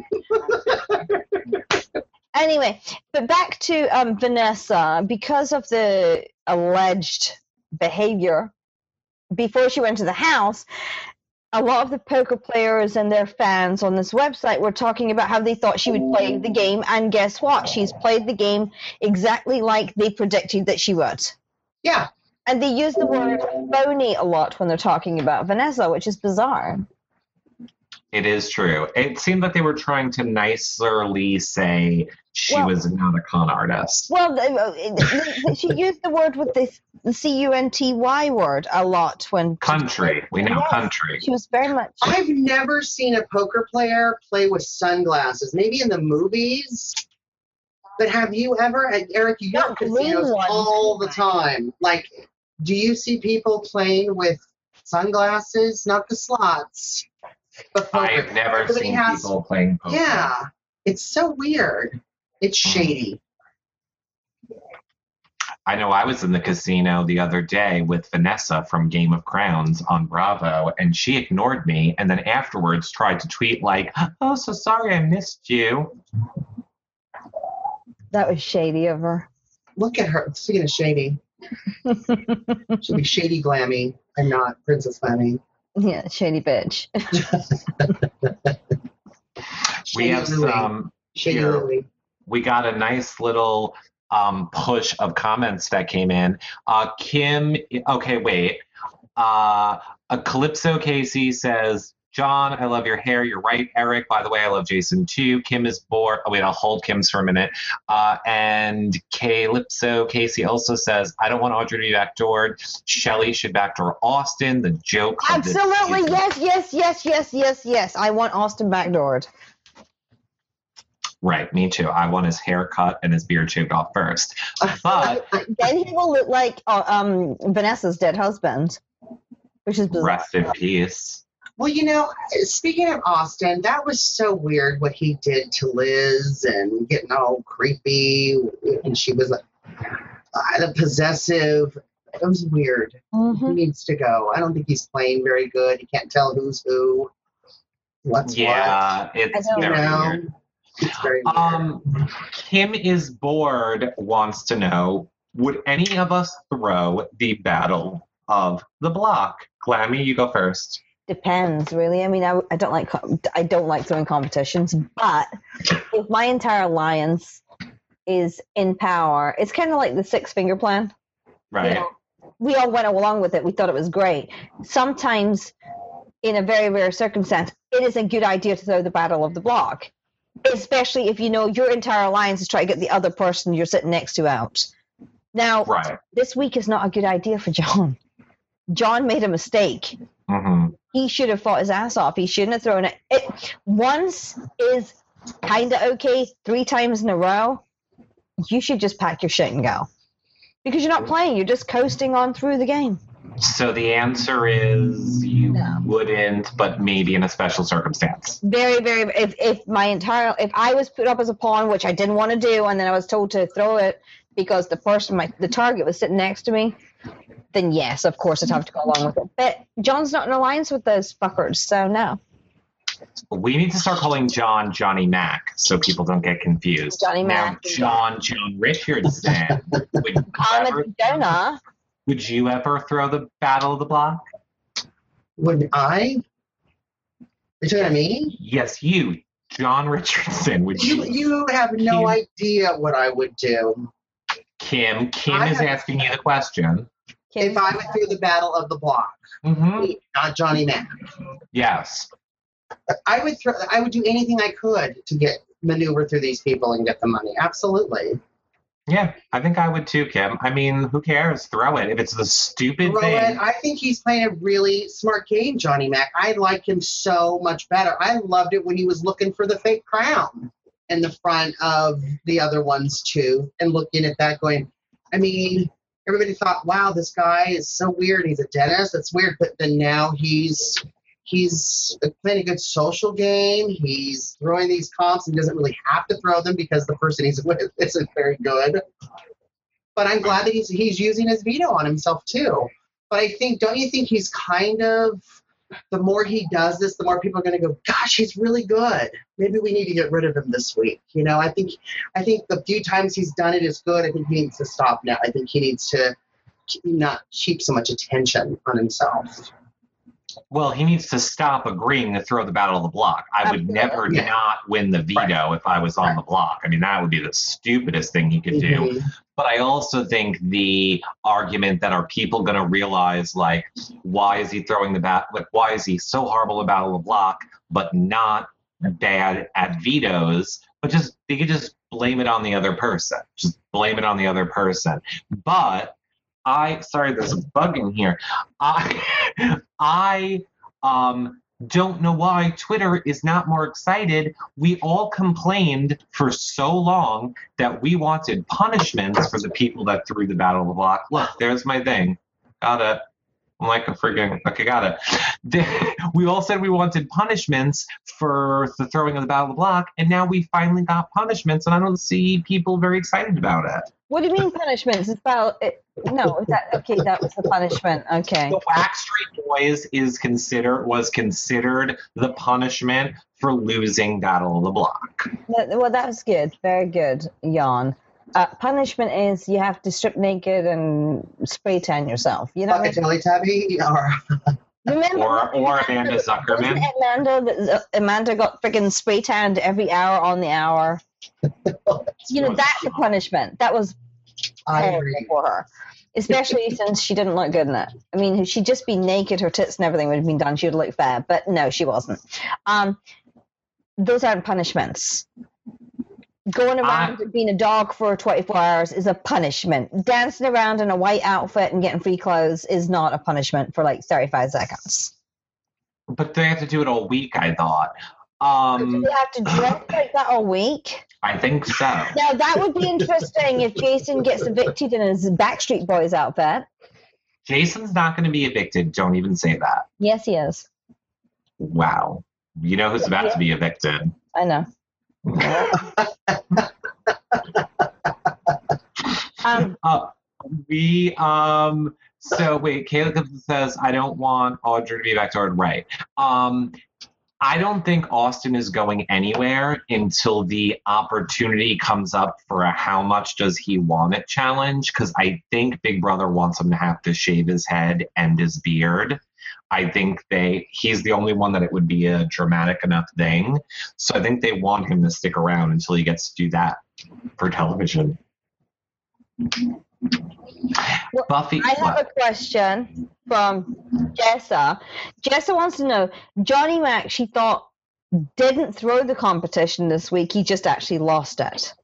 Anyway, but back to um, Vanessa, because of the alleged behavior before she went to the house, a lot of the poker players and their fans on this website were talking about how they thought she would play the game, and guess what? She's played the game exactly like they predicted that she would. Yeah. And they use the word phony a lot when they're talking about Vanessa, which is bizarre. It is true. It seemed that they were trying to nicerly say she Well- was not a con artist. Well, th- uh, th- she used the word with the, the C U N T Y word a lot when Country. We know Yes. country. She was very much. I've never seen a poker player play with sunglasses. Maybe in the movies. But have you ever, Eric, you go to casinos all the time. Like, do you see people playing with sunglasses? Not the slots, but poker. I've never seen has- people playing poker. Yeah, it's so weird. It's Mm. shady. I know I was in the casino the other day with Vanessa from Game of Crowns on Bravo, and she ignored me and then afterwards tried to tweet, like, oh, so sorry I missed you. That was shady of her. Look at her. Speaking of shady, [laughs] she'll be shady glammy and not Princess Glammy. Yeah, shady bitch. [laughs] We Shady have Louie. some, Shady here. Louie. we got a nice little um, push of comments that came in. Uh, Kim, okay, wait. Uh, a Calypso Casey says, John, I love your hair. You're right, Eric. By the way, I love Jason too. Kim is bored. Oh, wait, I'll hold Kim's for a minute. Uh, and Calypso Casey also says, I don't want Audrey to be backdoored. Shelli should backdoor Austin. The joke. of the Absolutely, yes, yes, yes, yes, yes, yes. I want Austin backdoored. Right, me too. I want his hair cut and his beard shaved off first. But [laughs] Then he will look like uh, um Vanessa's dead husband, which is bizarre. rest in peace. Well, you know, speaking of Austin, that was so weird what he did to Liz and getting all creepy. And she was uh, the possessive. It was weird. He Mhm. needs to go. I don't think he's playing very good. He can't tell who's who. What's yeah, it's I what. Very know, weird. it's very weird. Um, Kim is bored. Wants to know: Would any of us throw the battle of the block? Glammy, you go first. Depends, really. I mean, I, I don't like I don't like throwing competitions, but if my entire alliance is in power, it's kind of like the six finger plan. you Right. know, we all went along with it. We thought it was great. Sometimes, in a very rare circumstance, it is a good idea to throw the battle of the block, especially if you know your entire alliance is trying to get the other person you're sitting next to out. Now, Right. this week is not a good idea for John. John made a mistake. hmm He should have fought his ass off. He shouldn't have thrown it. it once is kind of okay. Three times in a row, you should just pack your shit and go. Because you're not playing, you're just coasting on through the game. So the answer is you No. wouldn't, but maybe in a special circumstance. Very, very. If if my entire if I was put up as a pawn, which I didn't want to do, and then I was told to throw it because the person, my the target was sitting next to me, then yes, of course I'd have to go along with it. But John's not in alliance with those fuckers, so no. We need to start calling John Johnny Mac so people don't get confused. Johnny now, Mac. John John Richardson. [laughs] would, you ever, Jonah. would you ever throw the battle of the block? Would I? You're talking to me? Yes, you, John Richardson. Would You you? you have no You- idea what I would do Kim. Kim I is have- asking you the question. if I went through the battle of the block. hmm Not Johnny Mac. Yes. I would throw. I would do anything I could to get maneuver through these people and get the money. Absolutely. Yeah, I think I would too, Kim. I mean, who cares? Throw it. If it's the stupid Throw thing. it. I think he's playing a really smart game, Johnny Mac. I like him so much better. I loved it when he was looking for the fake crown in the front of the other ones too, and looking at that, going, I mean, everybody thought, wow, this guy is so weird. He's a dentist. That's weird. But then now he's he's playing a good social game. He's throwing these comps and doesn't really have to throw them because the person he's [laughs] with isn't very good. But I'm glad that he's he's using his veto on himself too. But I think, don't you think he's kind of the more he does this, the more people are going to go, "Gosh, he's really good. Maybe we need to get rid of him this week." You know, I think, I think the few times he's done it is good. I think he needs to stop now. I think he needs to not keep so much attention on himself. Well, he needs to stop agreeing to throw the battle of the block. I would never Yeah. not win the veto if I was on Right. the block. I mean, that would be the stupidest thing he could do. Mhm. But I also think the argument that are people going to realize, like, why is he throwing the bat? Like, why is he so horrible at about the block, but not bad at vetoes? But just they could just blame it on the other person. Just blame it on the other person. But I sorry, there's a bug in here. I [laughs] I um don't know why Twitter is not more excited. We all complained for so long that we wanted punishments for the people that threw the battle of the block. Look, there's my thing. Got it. I'm like a friggin' okay, got it. [laughs] We all said we wanted punishments for the throwing of the battle of the block, and now we finally got punishments, and I don't see people very excited about it. What do you mean [laughs] punishments? It's about it, no. That okay? That was the punishment. Okay. The Wax Street Boys is considered was considered the punishment for losing Battle of the Block. That- well, that was good. Very good, Jan. Uh, punishment is you have to strip naked and spray tan yourself. You know. What I mean? Fuckatelli Tabby or [laughs] Remember? Or or Amanda Wasn't Zuckerman. Amanda that Amanda got freaking spray tanned every hour on the hour? [laughs] You know that's a punishment. That was I terrible for her, especially [laughs] since she didn't look good in it. I mean, if she'd just been naked, her tits and everything would have been done. She would look fair, but no, she wasn't. Um, those aren't punishments. Going around and being a dog for 24 hours is a punishment. Dancing around in a white outfit and getting free clothes is not a punishment for like 35 seconds. But they have to do it all week, I thought. Do Um, they have to dress [laughs] like that all week? I think so. Now that would be interesting if Jason gets evicted in his Backstreet Boys outfit. Jason's not going to be evicted. Don't even say that. Yes, he is. Wow. You know who's about to be evicted. I know. [laughs] um, [laughs] Uh, we um So wait, Caleb says I don't want Audrey to be back to backdoored. Right. Um, I don't think Austin is going anywhere until the opportunity comes up for a how much does he want it challenge. Because I think Big Brother wants him to have to shave his head and his beard. I think they he's the only one that it would be a dramatic enough thing. So I think they want him to stick around until he gets to do that for television. Well, Buffy, I have what? a question from Jessa. Jessa wants to know Johnny Mac, she thought, didn't throw the competition this week. He just actually lost it.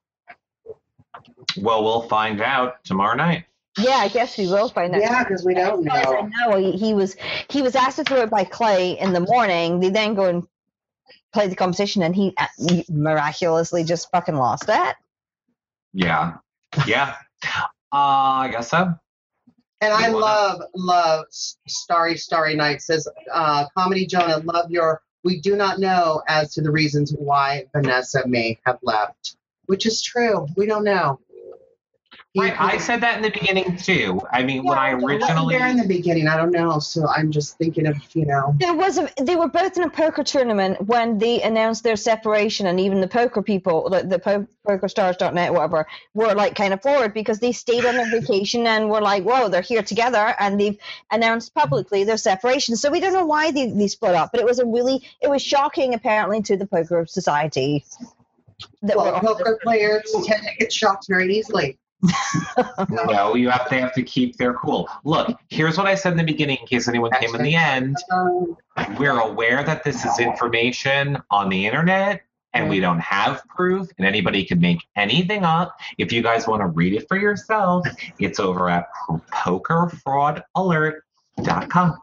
well, we'll find out tomorrow night. Yeah, I guess we will find out. Yeah, because we don't As far as I know. know, he, he was he was asked to throw it by Clay in the morning. They then go and play the competition, and he uh, miraculously just fucking lost it. Yeah, yeah. Uh, I guess so. And I love, love Starry Starry Night says, uh, Comedy Jonah, love your, we do not know as to the reasons why Vanessa may have left, which is true. We don't know. He- I, I said that in the beginning too. I mean, when I wasn't originally there in the beginning, I don't know. So I'm just thinking of, you know, There was a, they were both in a poker tournament when they announced their separation, and even the poker people, the, the po- PokerStars.net, whatever, were like kind of floored because they stayed on their vacation and were like, "Whoa, they're here together," and they've announced publicly their separation. So we don't know why they, they split up, but it was a really, it was shocking apparently to the poker society. That well, poker players tend to get shocked very easily. [laughs] no, you have they have to keep their cool. Look, here's what I said in the beginning, in case anyone came in the end. We're aware that this is information on the internet and we don't have proof, and anybody could make anything up. If you guys want to read it for yourself, it's over at pokerfraudalert.com.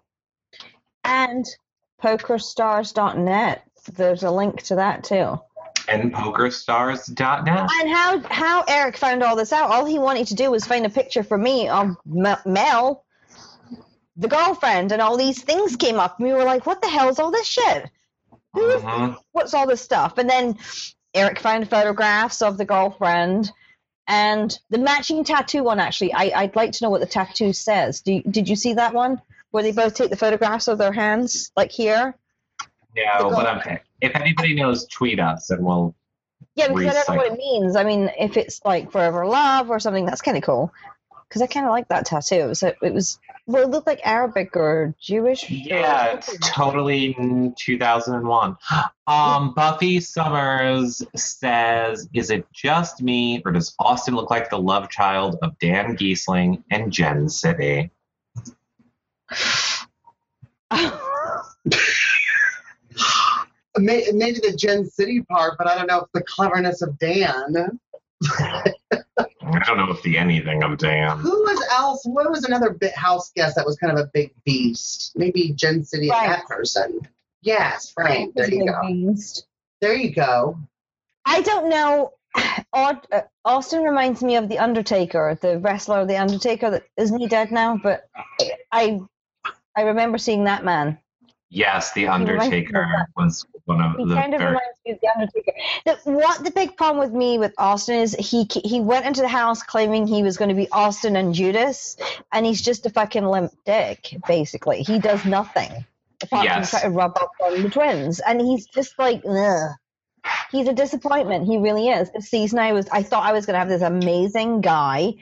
and PokerStars.net. There's a link to that too. And pokerstars.net. And how how Eric found all this out? All he wanted to do was find a picture for me of Mel, the girlfriend, and all these things came up. And we were like, "What the hell is all this shit? Who is Mhm. what's all this stuff?" And then Eric found photographs of the girlfriend and the matching tattoo one. Actually, I, I'd like to know what the tattoo says. Do you, did you see that one where they both take the photographs of their hands, like here? No, but I'm, if anybody knows, tweet us and we'll. Yeah, because I don't know what it means. I mean, if it's like forever love or something, that's kind of cool. Because I kind of like that tattoo. So it was, well, it looked like Arabic or Jewish. or Yeah, it's totally 2001. Um, Buffy Summers says, "Is it just me, or does Austin look like the love child of Dan Gheesling and Jen City?" [laughs] [laughs] may- maybe the Gen City part, but I don't know if the cleverness of Dan. I don't know if the anything of Dan. Who was else? What was another bit house guest that was kind of a big beast? Maybe Gen City is Frank. that person. Yes, Frank. There you Big go. beast. There you go. I don't know. [sighs] Uh, Austin reminds me of the Undertaker, the wrestler, the Undertaker. That isn't he dead now? But I, I remember seeing that man. Yes, the reminds me of Undertaker was one of He the kind of very. reminds me of the Undertaker. The, what the big problem with me with Austin is he he went into the house claiming he was going to be Austin and Judas, and he's just a fucking limp dick. Basically, he does nothing apart Yes. from try to rub up on the twins, and he's just like, ugh. He's a disappointment. He really is. This season, I was I thought I was going to have this amazing guy,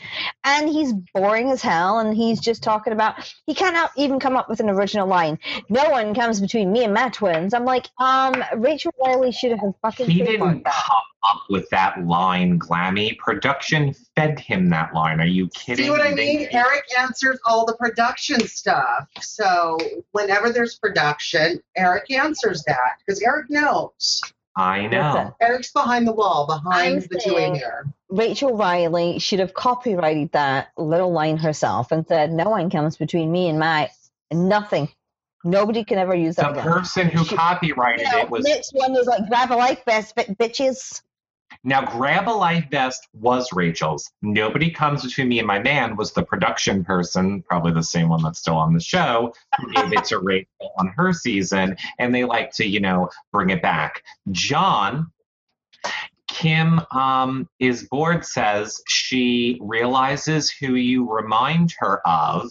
and he's boring as hell. And he's just talking about he cannot even come up with an original line. No one comes between me and my twins. I'm like, um, Rachel Reilly should have fucking He didn't that. come up with that line, Glammy. Production fed him that line. Are you kidding? See what I They- mean? Eric answers all the production stuff. So whenever there's production, Eric answers that because Eric knows. I know. Listen, Eric's behind the wall, behind I'm the two-way saying- mirror. Rachel Reilly should have copyrighted that little line herself and said, "No one comes between me and my nothing. Nobody can ever use The that again." person who She- copyrighted You know, it was next one is like grab a life vest, bitches. Now grab a life vest was Rachel's. Nobody comes between me and my man was the production person, probably the same one that's still on the show, who gave it to Rachel on her season, and they like to, you know, bring it back. John. Kim um, is bored says she realizes who you remind her of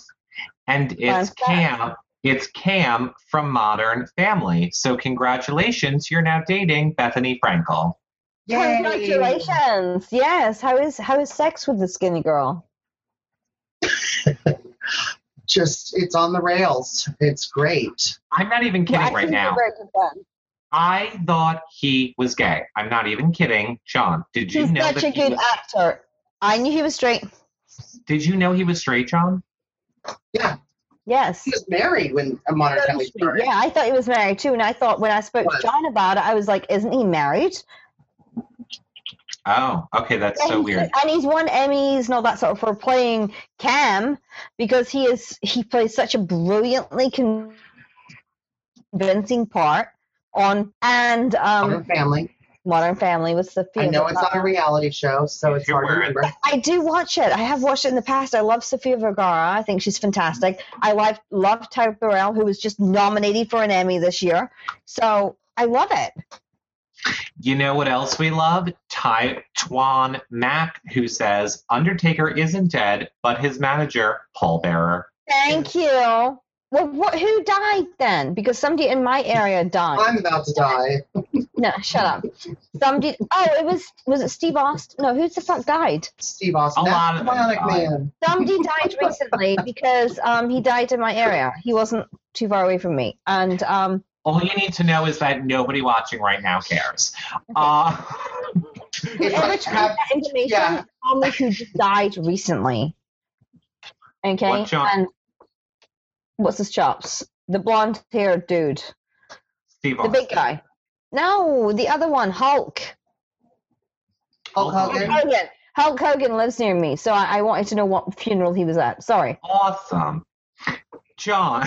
And it's Cam. It's Cam from Modern Family. So congratulations, you're now dating Bethenny Frankel. Yay. Congratulations! Yes. How is how is sex with the skinny girl? [laughs] Just it's on the rails. It's great. I'm not even kidding I right now. you're very good friend. I thought he was gay. I'm not even kidding. John, did you He's know such that a he good was, actor. I knew he was straight. Did you know he was straight, John? Yeah, Yes. he was married when a modern Very family started. Yeah, I thought he was married too, and I thought when I spoke Was. to John about it, I was like, "Isn't he married?" Oh, okay, that's Yeah, so weird. And he's won Emmys and all that sort of for playing Cam because he is he plays such a brilliantly convincing part on and um Modern family. Modern Family with Sofia. I know it's Vergara. not a reality show, so it's You're hard to remember. I do watch it. I have watched it in the past. I love Sofia Vergara. I think she's fantastic. I love love Ty Burrell, who was just nominated for an Emmy this year. So I love it. You know what else we love? Ty Twan Mack, who says Undertaker isn't dead, but his manager, Paul Bearer. Thank you. Well, what? Who died then? Because somebody in my area died. I'm about to die. No, shut up. Somebody. Oh, it was. Was it Steve Austin? No, who the fuck died? Steve Austin. A That's lot the of them bionic man. Somebody died recently because um he died in my area. He wasn't too far away from me, and um All you need to know is that nobody watching right now cares. Uh, It's whoever like told have- that information, yeah. tell who just died recently. Okay, What job? and what's his chops? The blonde-haired dude, Steve the big guy. No, the other one, Hulk. Hulk Hulk Hogan. Hogan. Hulk Hogan lives near me, so I, I wanted to know what funeral he was at. Sorry. Awesome. John.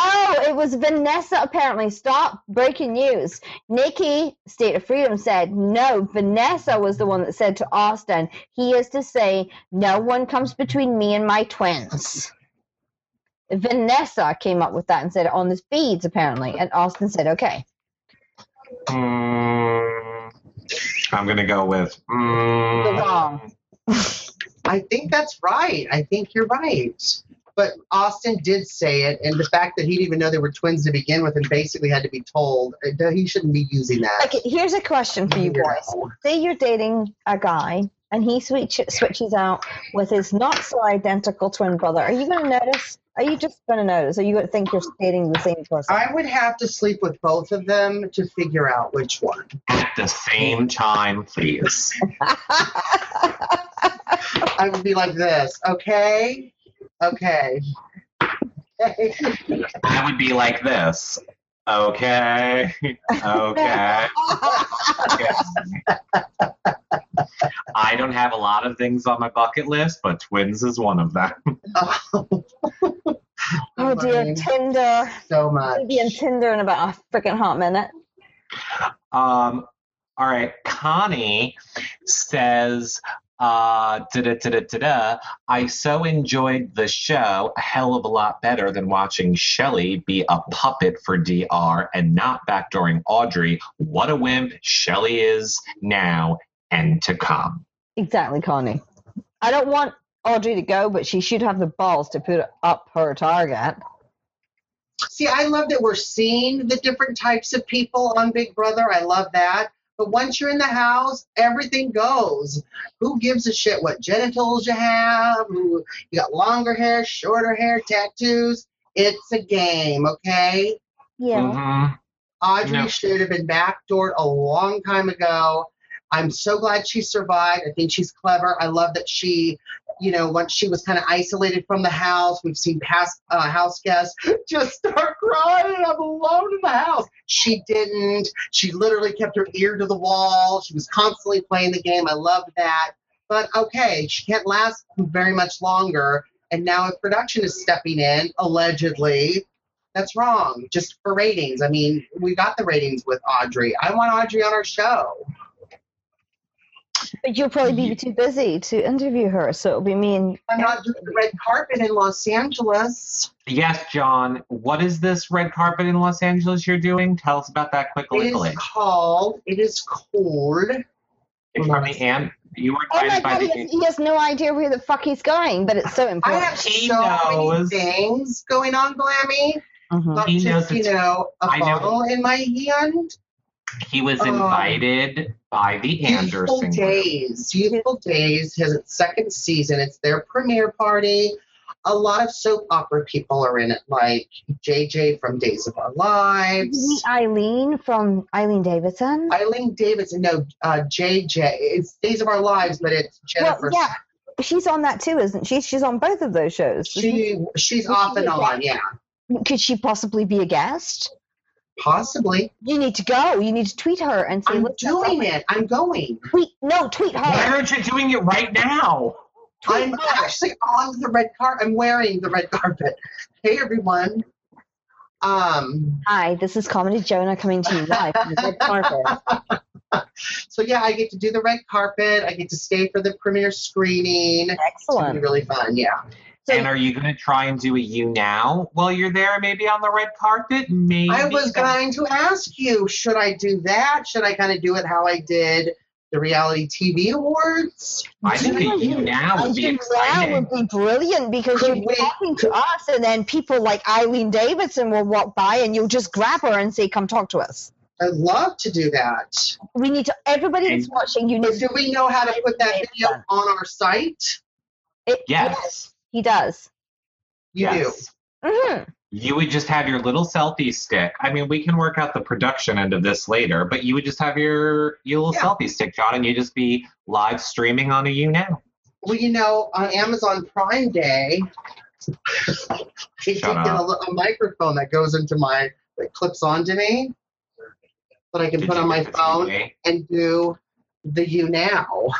Oh, it was Vanessa apparently. Stop breaking news. Nikki, State of Freedom, said no. Vanessa was the one that said to Austin, he is to say, no one comes between me and my twins. Vanessa came up with that and said it on the feeds apparently, and Austin said, okay. Mm, I'm going to go with. mm, wrong. [laughs] I think that's right. I think you're right. But Austin did say it, and the fact that he didn't even know they were twins to begin with and basically had to be told, uh, he shouldn't be using that. Okay, here's a question for you boys. Say you're dating a guy and he switch, switches out with his not so identical twin brother. Are you going to notice? Are you just going to notice? Are you going to think you're dating the same person? I would have to sleep with both of them to figure out which one. At the same time, please. [laughs] I would be like this, okay? Okay. Okay. I would be like this. Okay. Okay. [laughs] I don't have a lot of things on my bucket list, but twins is one of them. [laughs] oh dear, Tinder. So much. I'll be on Tinder in about a freaking hot minute. Um, all right, Connie says, uh, da-da-da-da-da-da, I so enjoyed the show a hell of a lot better than watching Shelli be a puppet for DR and not backdooring Audrey. What a wimp Shelli is now and to come. Exactly, Connie. I don't want Audrey to go, but she should have the balls to put up her target. See, I love that we're seeing the different types of people on Big Brother. I love that. But once you're in the house, everything goes. Who gives a shit what genitals you have? Who you got longer hair, shorter hair, tattoos? It's a game, okay? Yeah. Mm-hmm. Audrey No. should have been backdoored a long time ago. I'm so glad she survived. I think she's clever. I love that she, you know, once she was kind of isolated from the house, we've seen past uh, house guests [laughs] just start crying. I'm alone in the house. She didn't. She literally kept her ear to the wall. She was constantly playing the game. I loved that. But okay, she can't last very much longer. And now if production is stepping in, allegedly, that's wrong. Just for ratings. I mean, we got the ratings with Audrey. I want Audrey on our show. But you'll probably be too busy to interview her, so it'll be me and I'm not doing the red carpet in Los Angeles. Yes, John. What is this red carpet in Los Angeles you're doing? Tell us about that quickly. is called. It is called. It's from the Am- You were Oh my by god, he has, he has no idea where the fuck he's going, but it's so important. I important. have He so many things going on, Glammy. Mhm. Not He knows you know, a I know. in my hand. He was Um, invited by the Youthful Anderson group. Days. Youthful Days has its second season. It's their premiere party. A lot of soap opera people are in it, like JJ from Days of Our Lives. meet Eileen from Eileen Davidson? Eileen Davidson, no, uh, JJ. It's Days of Our Lives, but it's Jennifer. well, yeah, she's on that too, isn't she? She's on both of those shows. isn't She she's Was off she and on, yeah, Could she possibly be a guest? Possibly. You need to go. You need to tweet her and say, I'm doing it. I'm going. Tweet no, tweet her. Why aren't you doing it right now? I'm actually on the red carpet. I'm wearing the red [laughs] carpet. Hey everyone. Um. Hi, this is Comedy Jonah coming to you live from the red [laughs] carpet. So yeah, I get to do the red carpet. I get to stay for the premiere screening. It's gonna be Excellent. really fun. Yeah. So and are you going to try and do a YouNow while you're there, maybe on the red carpet? Maybe. I was going to ask you, should I do that? Should I kind of do it how I did the reality TV awards? I think a YouNow would be And exciting. That would be brilliant because Could you're we- talking to us, and then people like Eileen Davidson will walk by, and you'll just grab her and say, "Come talk to us." I'd love to do that. We need to. Everybody that's watching, you But need. do we know how to put that video on our site? It, Yes. He does. You yes. hmm You would just have your little selfie stick. I mean, we can work out the production end of this later, but you would just have your your little Yeah. selfie stick, John, and you just be live streaming on a YouNow. Well, you know, on Amazon Prime Day, I did get a, a microphone that goes into my that clips onto me that I can Did put on my phone TV? and do the YouNow.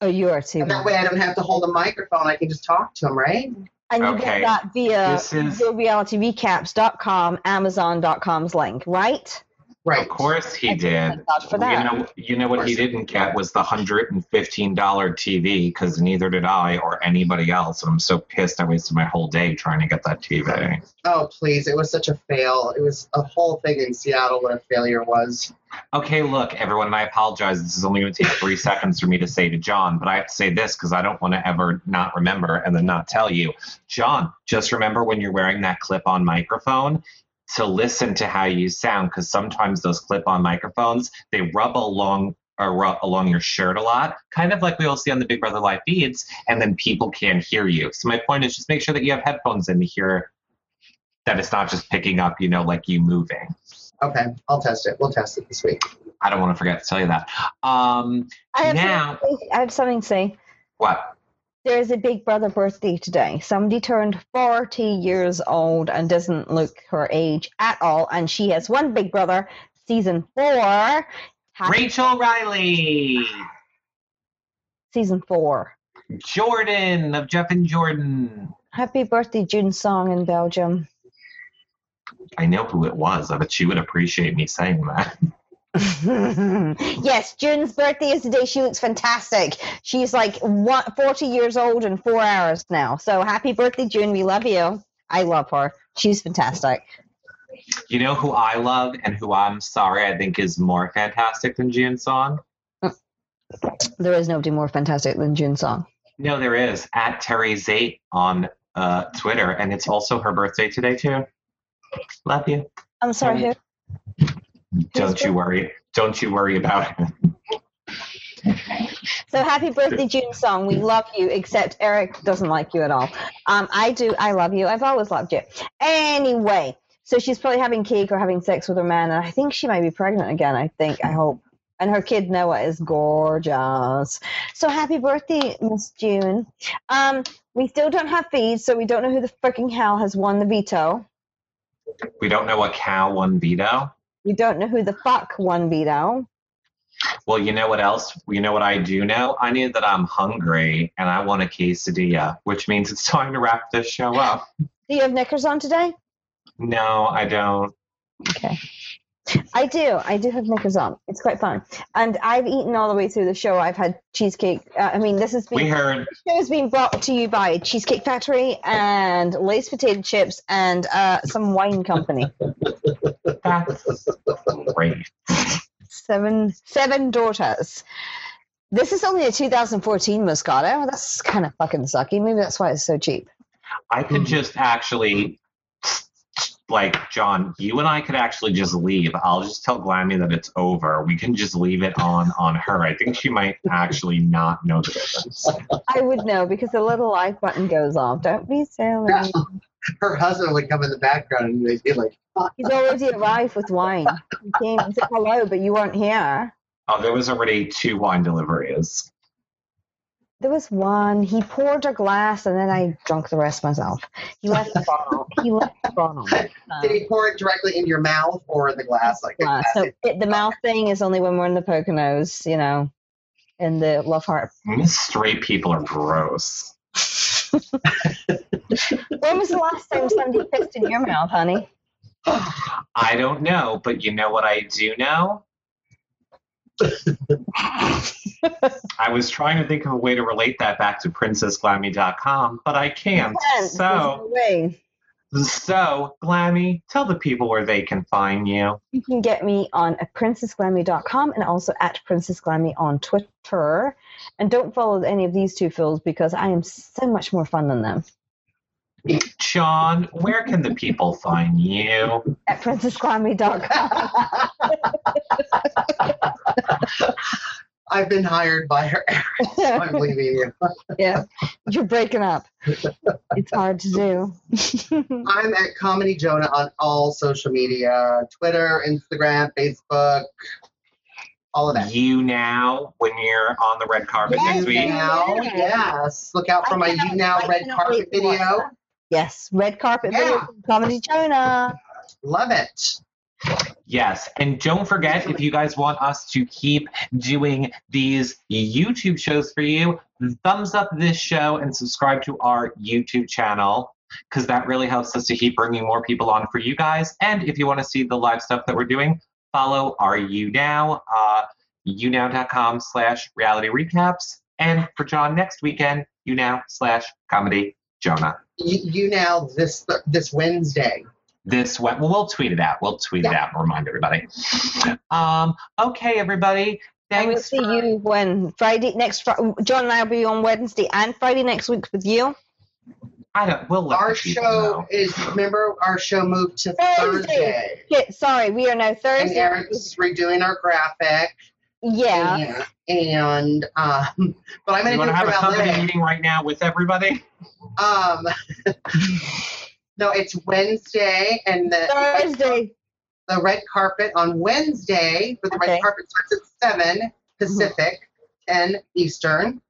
Oh, you are too. And that way I don't have to hold a microphone. I can just talk to them, right? And you Okay. get that via This is- realityrecaps.com, Amazon.com's link, right? Right. Of course he Thank did. You know, you know what he didn't get was the hundred and fifteen dollar TV because neither did I or anybody else. And I'm so pissed I wasted my whole day trying to get that TV. Oh, please. It was such a fail. It was a whole thing in Seattle what a failure was. Okay, look, everyone, and I apologize. This is only going to take three seconds for me to say to John, but I have to say this because I don't want to ever not remember and then not tell you. John, just remember when you're wearing that clip on microphone to listen to how you sound because sometimes those clip on microphones they rub along or along your shirt a lot, kind of like we all see on the Big Brother live feeds, and then people can't hear you. So my point is just make sure that you have headphones in to hear that it's not just picking up, you know, like you moving. Okay, I'll test it. We'll test it this week. I don't want to forget to tell you that. Um, I have, now, something, I have something to say. what? There is a big brother birthday today. Somebody turned 40 years old and doesn't look her age at all. And she has one big brother, season four. Rachel Reilly, season four. Jordan of Jeff and Jordan. Happy birthday, Jun Song in Belgium. I know who it was. I bet she would appreciate me saying that. [laughs] [laughs] yes, Jun's birthday is today. She looks fantastic. She's like what, 40 years old in four hours now. So happy birthday, Jun. We love you. I love her. She's fantastic. You know who I love and who I'm sorry I think is more fantastic than Jun Song? There is nobody more fantastic than Jun Song. No, there is. At Terry Zate on uh, Twitter, and it's also her birthday today too. Love you. I'm sorry, who? Don't you worry. Don't you worry about it. So happy birthday, Jun Song. We love you, except Eric doesn't like you at all. Um, I do. I love you. I've always loved you. Anyway, so she's probably having cake or having sex with her man, and I think she might be pregnant again. I think. I hope. And her kid Noah is gorgeous. So happy birthday, Miss Jun. Um, we still don't have feeds, so we don't know who the freaking hell has won the veto. We don't know what cow won veto. We don't know who the fuck won veto. Well, you know what else? You know what I do know? I know that I'm hungry and I want a quesadilla, which means it's [laughs] time to wrap this show up. Do you have knickers on today? No, I don't. Okay. I do. I do have knickers on. It's quite fun. And I've eaten all the way through the show. I've had cheesecake. Uh, I mean, this has been We heard show has been brought to you by Cheesecake Factory and Lay's potato chips and uh, some wine company. that's great. Seven seven daughters. This is only a 2014 Moscato. That's kind of fucking sucky. Maybe that's why it's so cheap. I could just actually, like, John, you and I could actually just leave. I'll just tell Glammy that it's over. We can just leave it on on her. I think she might actually not know the difference. I would know because the little like button goes off. Don't be silly. Her husband would come in the background and they'd be like, He's already arrived with wine. He came and said hello, but you weren't here. Oh, there was already two wine deliveries. There was one. He poured a glass and then I drank the rest myself. He left the bottle. [laughs] He left the bottle. Did he pour it directly in your mouth or the glass? Like, glass. So it, the mouth thing is only when we're in the Poconos, you know, in the Love Heart. These straight people are gross. [laughs] When was the last time somebody pissed in your mouth, honey? I don't know, but you know what I do know? [laughs] I was trying to think of a way to relate that back to princessglammy.com, but I can't. So, no so Glammy, tell the people where they can find you. You can get me on at princessglammy.com and also at princessglammy on Twitter. And don't follow any of these two fools because I am so much more fun than them. John, where can the people find you? At princessglammy.com. [laughs] I've been hired by her. so [laughs] I'm leaving you. [laughs] yeah, you're breaking up. It's hard to do. I'm at Comedy Jonah on all social media Twitter, Instagram, Facebook, all of that. You now, when you're on the red carpet Yes, next week. Now, yes. Look out for my YouNow I red carpet wait to watch video. that. Yes, red carpet Yeah. Comedy Jonah. Love it. Yes, and don't forget if you guys want us to keep doing these YouTube shows for you, thumbs up this show and subscribe to our YouTube channel because that really helps us to keep bringing more people on for you guys. And if you want to see the live stuff that we're doing, follow our YouNow, uh, younow.com slash reality recaps. And for John next weekend, YouNow slash comedy Jonah. You, you Now this this Wednesday. this went well we'll tweet it out we'll tweet it out and remind everybody um okay everybody I will see for- you when Friday next. Fri- John and I will be on Wednesday and Friday next week with you. i don't we'll let Our show know. is remember our show moved to Thursday. Thursday. Shit, sorry, we are now Thursday. And Thursday. Eric's redoing our graphic. Yeah. And, um, [laughs] but I'm you gonna want to do have it a from company LA. meeting right now with everybody Um, [laughs] no, it's Wednesday, and the Thursday. the red carpet on Wednesday. For the Okay. red carpet starts at seven Pacific, ten Eastern,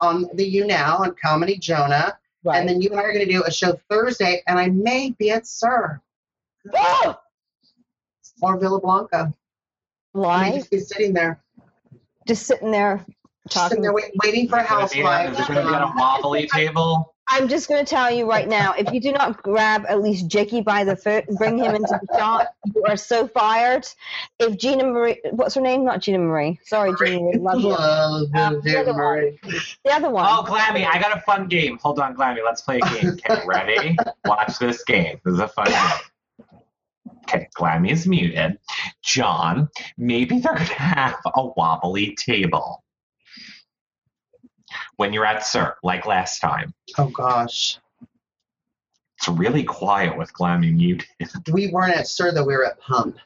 on the YouNow on Comedy Jonah, Right. and then you and I are going to do a show Thursday, and I may be at SUR Oh! or Villa Blanca. Why? just be sitting there, Just sitting there talking. sitting there wait, waiting for a Is it gonna be on- housewife. is it going to be on a wobbly table I'm just going to tell you right now if you do not grab at least Jakey by the foot and bring him into the shot, you are so fired. If Gina Marie, what's her name? Not Gina Marie. Sorry, Gina Marie. Love you. Love Um, you, the other Marie. The other one. oh glammy i got a fun game hold on glammy let's play a game okay ready [laughs] watch this game this is a fun game Okay, Glammy is muted. John, maybe they're going to have a wobbly table when you're at SUR, like last time. Oh gosh, It's really quiet with Glammy muted. we weren't at SUR though. We were at Pump.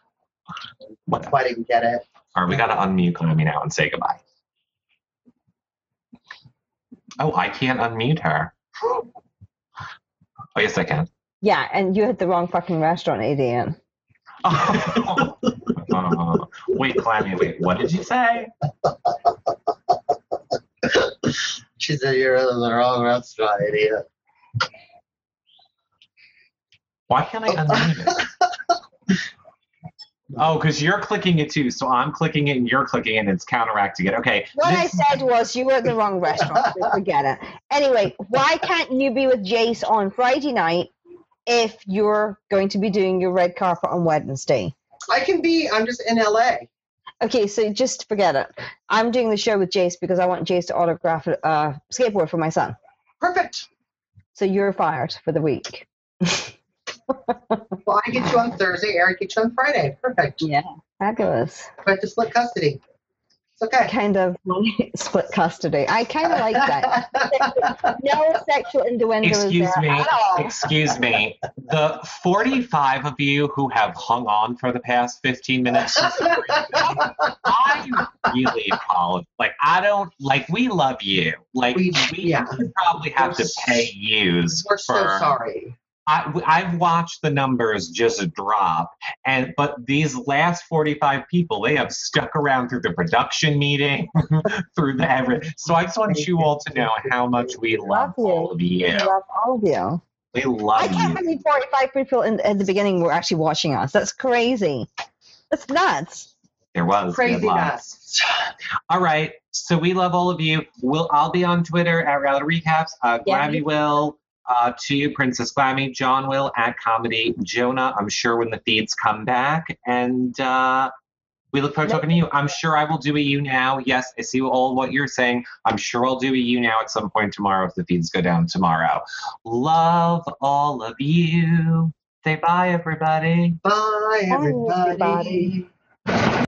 What? Why didn't get it? All right, we got to unmute Glammy now and say goodbye. Oh, I can't unmute her. [gasps] Oh, yes, I can. Yeah, and you hit the wrong fucking restaurant, idiot. Oh. Uh, [laughs] wait, Glammy, wait, what did you say? She said you're in the wrong restaurant, idiot. Why can't I unmute it? [laughs] Oh, because you're clicking it too. So I'm clicking it and you're clicking it and it's counteracting it. Okay. What I said was you were at the wrong restaurant. so forget it. Anyway, why can't you be with Jace on Friday night if you're going to be doing your red carpet on Wednesday? I can be. I'm just in LA. Okay, so just forget it. I'm doing the show with Jace because I want Jace to autograph a uh, skateboard for my son. Perfect. So you're fired for the week. Well, I get you on Thursday. Eric get you on Friday. Perfect. Yeah. Fabulous. Have to split custody. It's okay. kind of split custody. I kind of like that. [laughs] No sexual innuendo is Excuse there me. at all. Excuse me. The 45 of you who have hung on for the past 15 minutes, [laughs] I really apologize. Like, I don't, like, we love you. Like, we, We- yeah. should probably have to pay yous We're for. so sorry. I, I've watched the numbers just drop, and but these last 45 people, they have stuck around through the production meeting, [laughs] through the every. So I just want you all to know how much we love, Love you. all of you. I love all of you. We love I can't you. believe 45 people in, at the beginning were actually watching us. That's crazy. That's nuts. There was Crazy good nuts. [sighs] All right. So we love all of you. We'll I'll be on Twitter at Reality Recaps. Uh, Yeah. Glammy will uh, to you, Princess Glammy. John will at Comedy Jonah. I'm sure when the feeds come back, and uh, we look forward to talking to you. I'm sure I will do a YouNow. Yes, I see all what you're saying. I'm sure I'll do a YouNow at some point tomorrow if the feeds go down tomorrow. Love all of you. Say bye, everybody. Bye, Bye, everybody. everybody.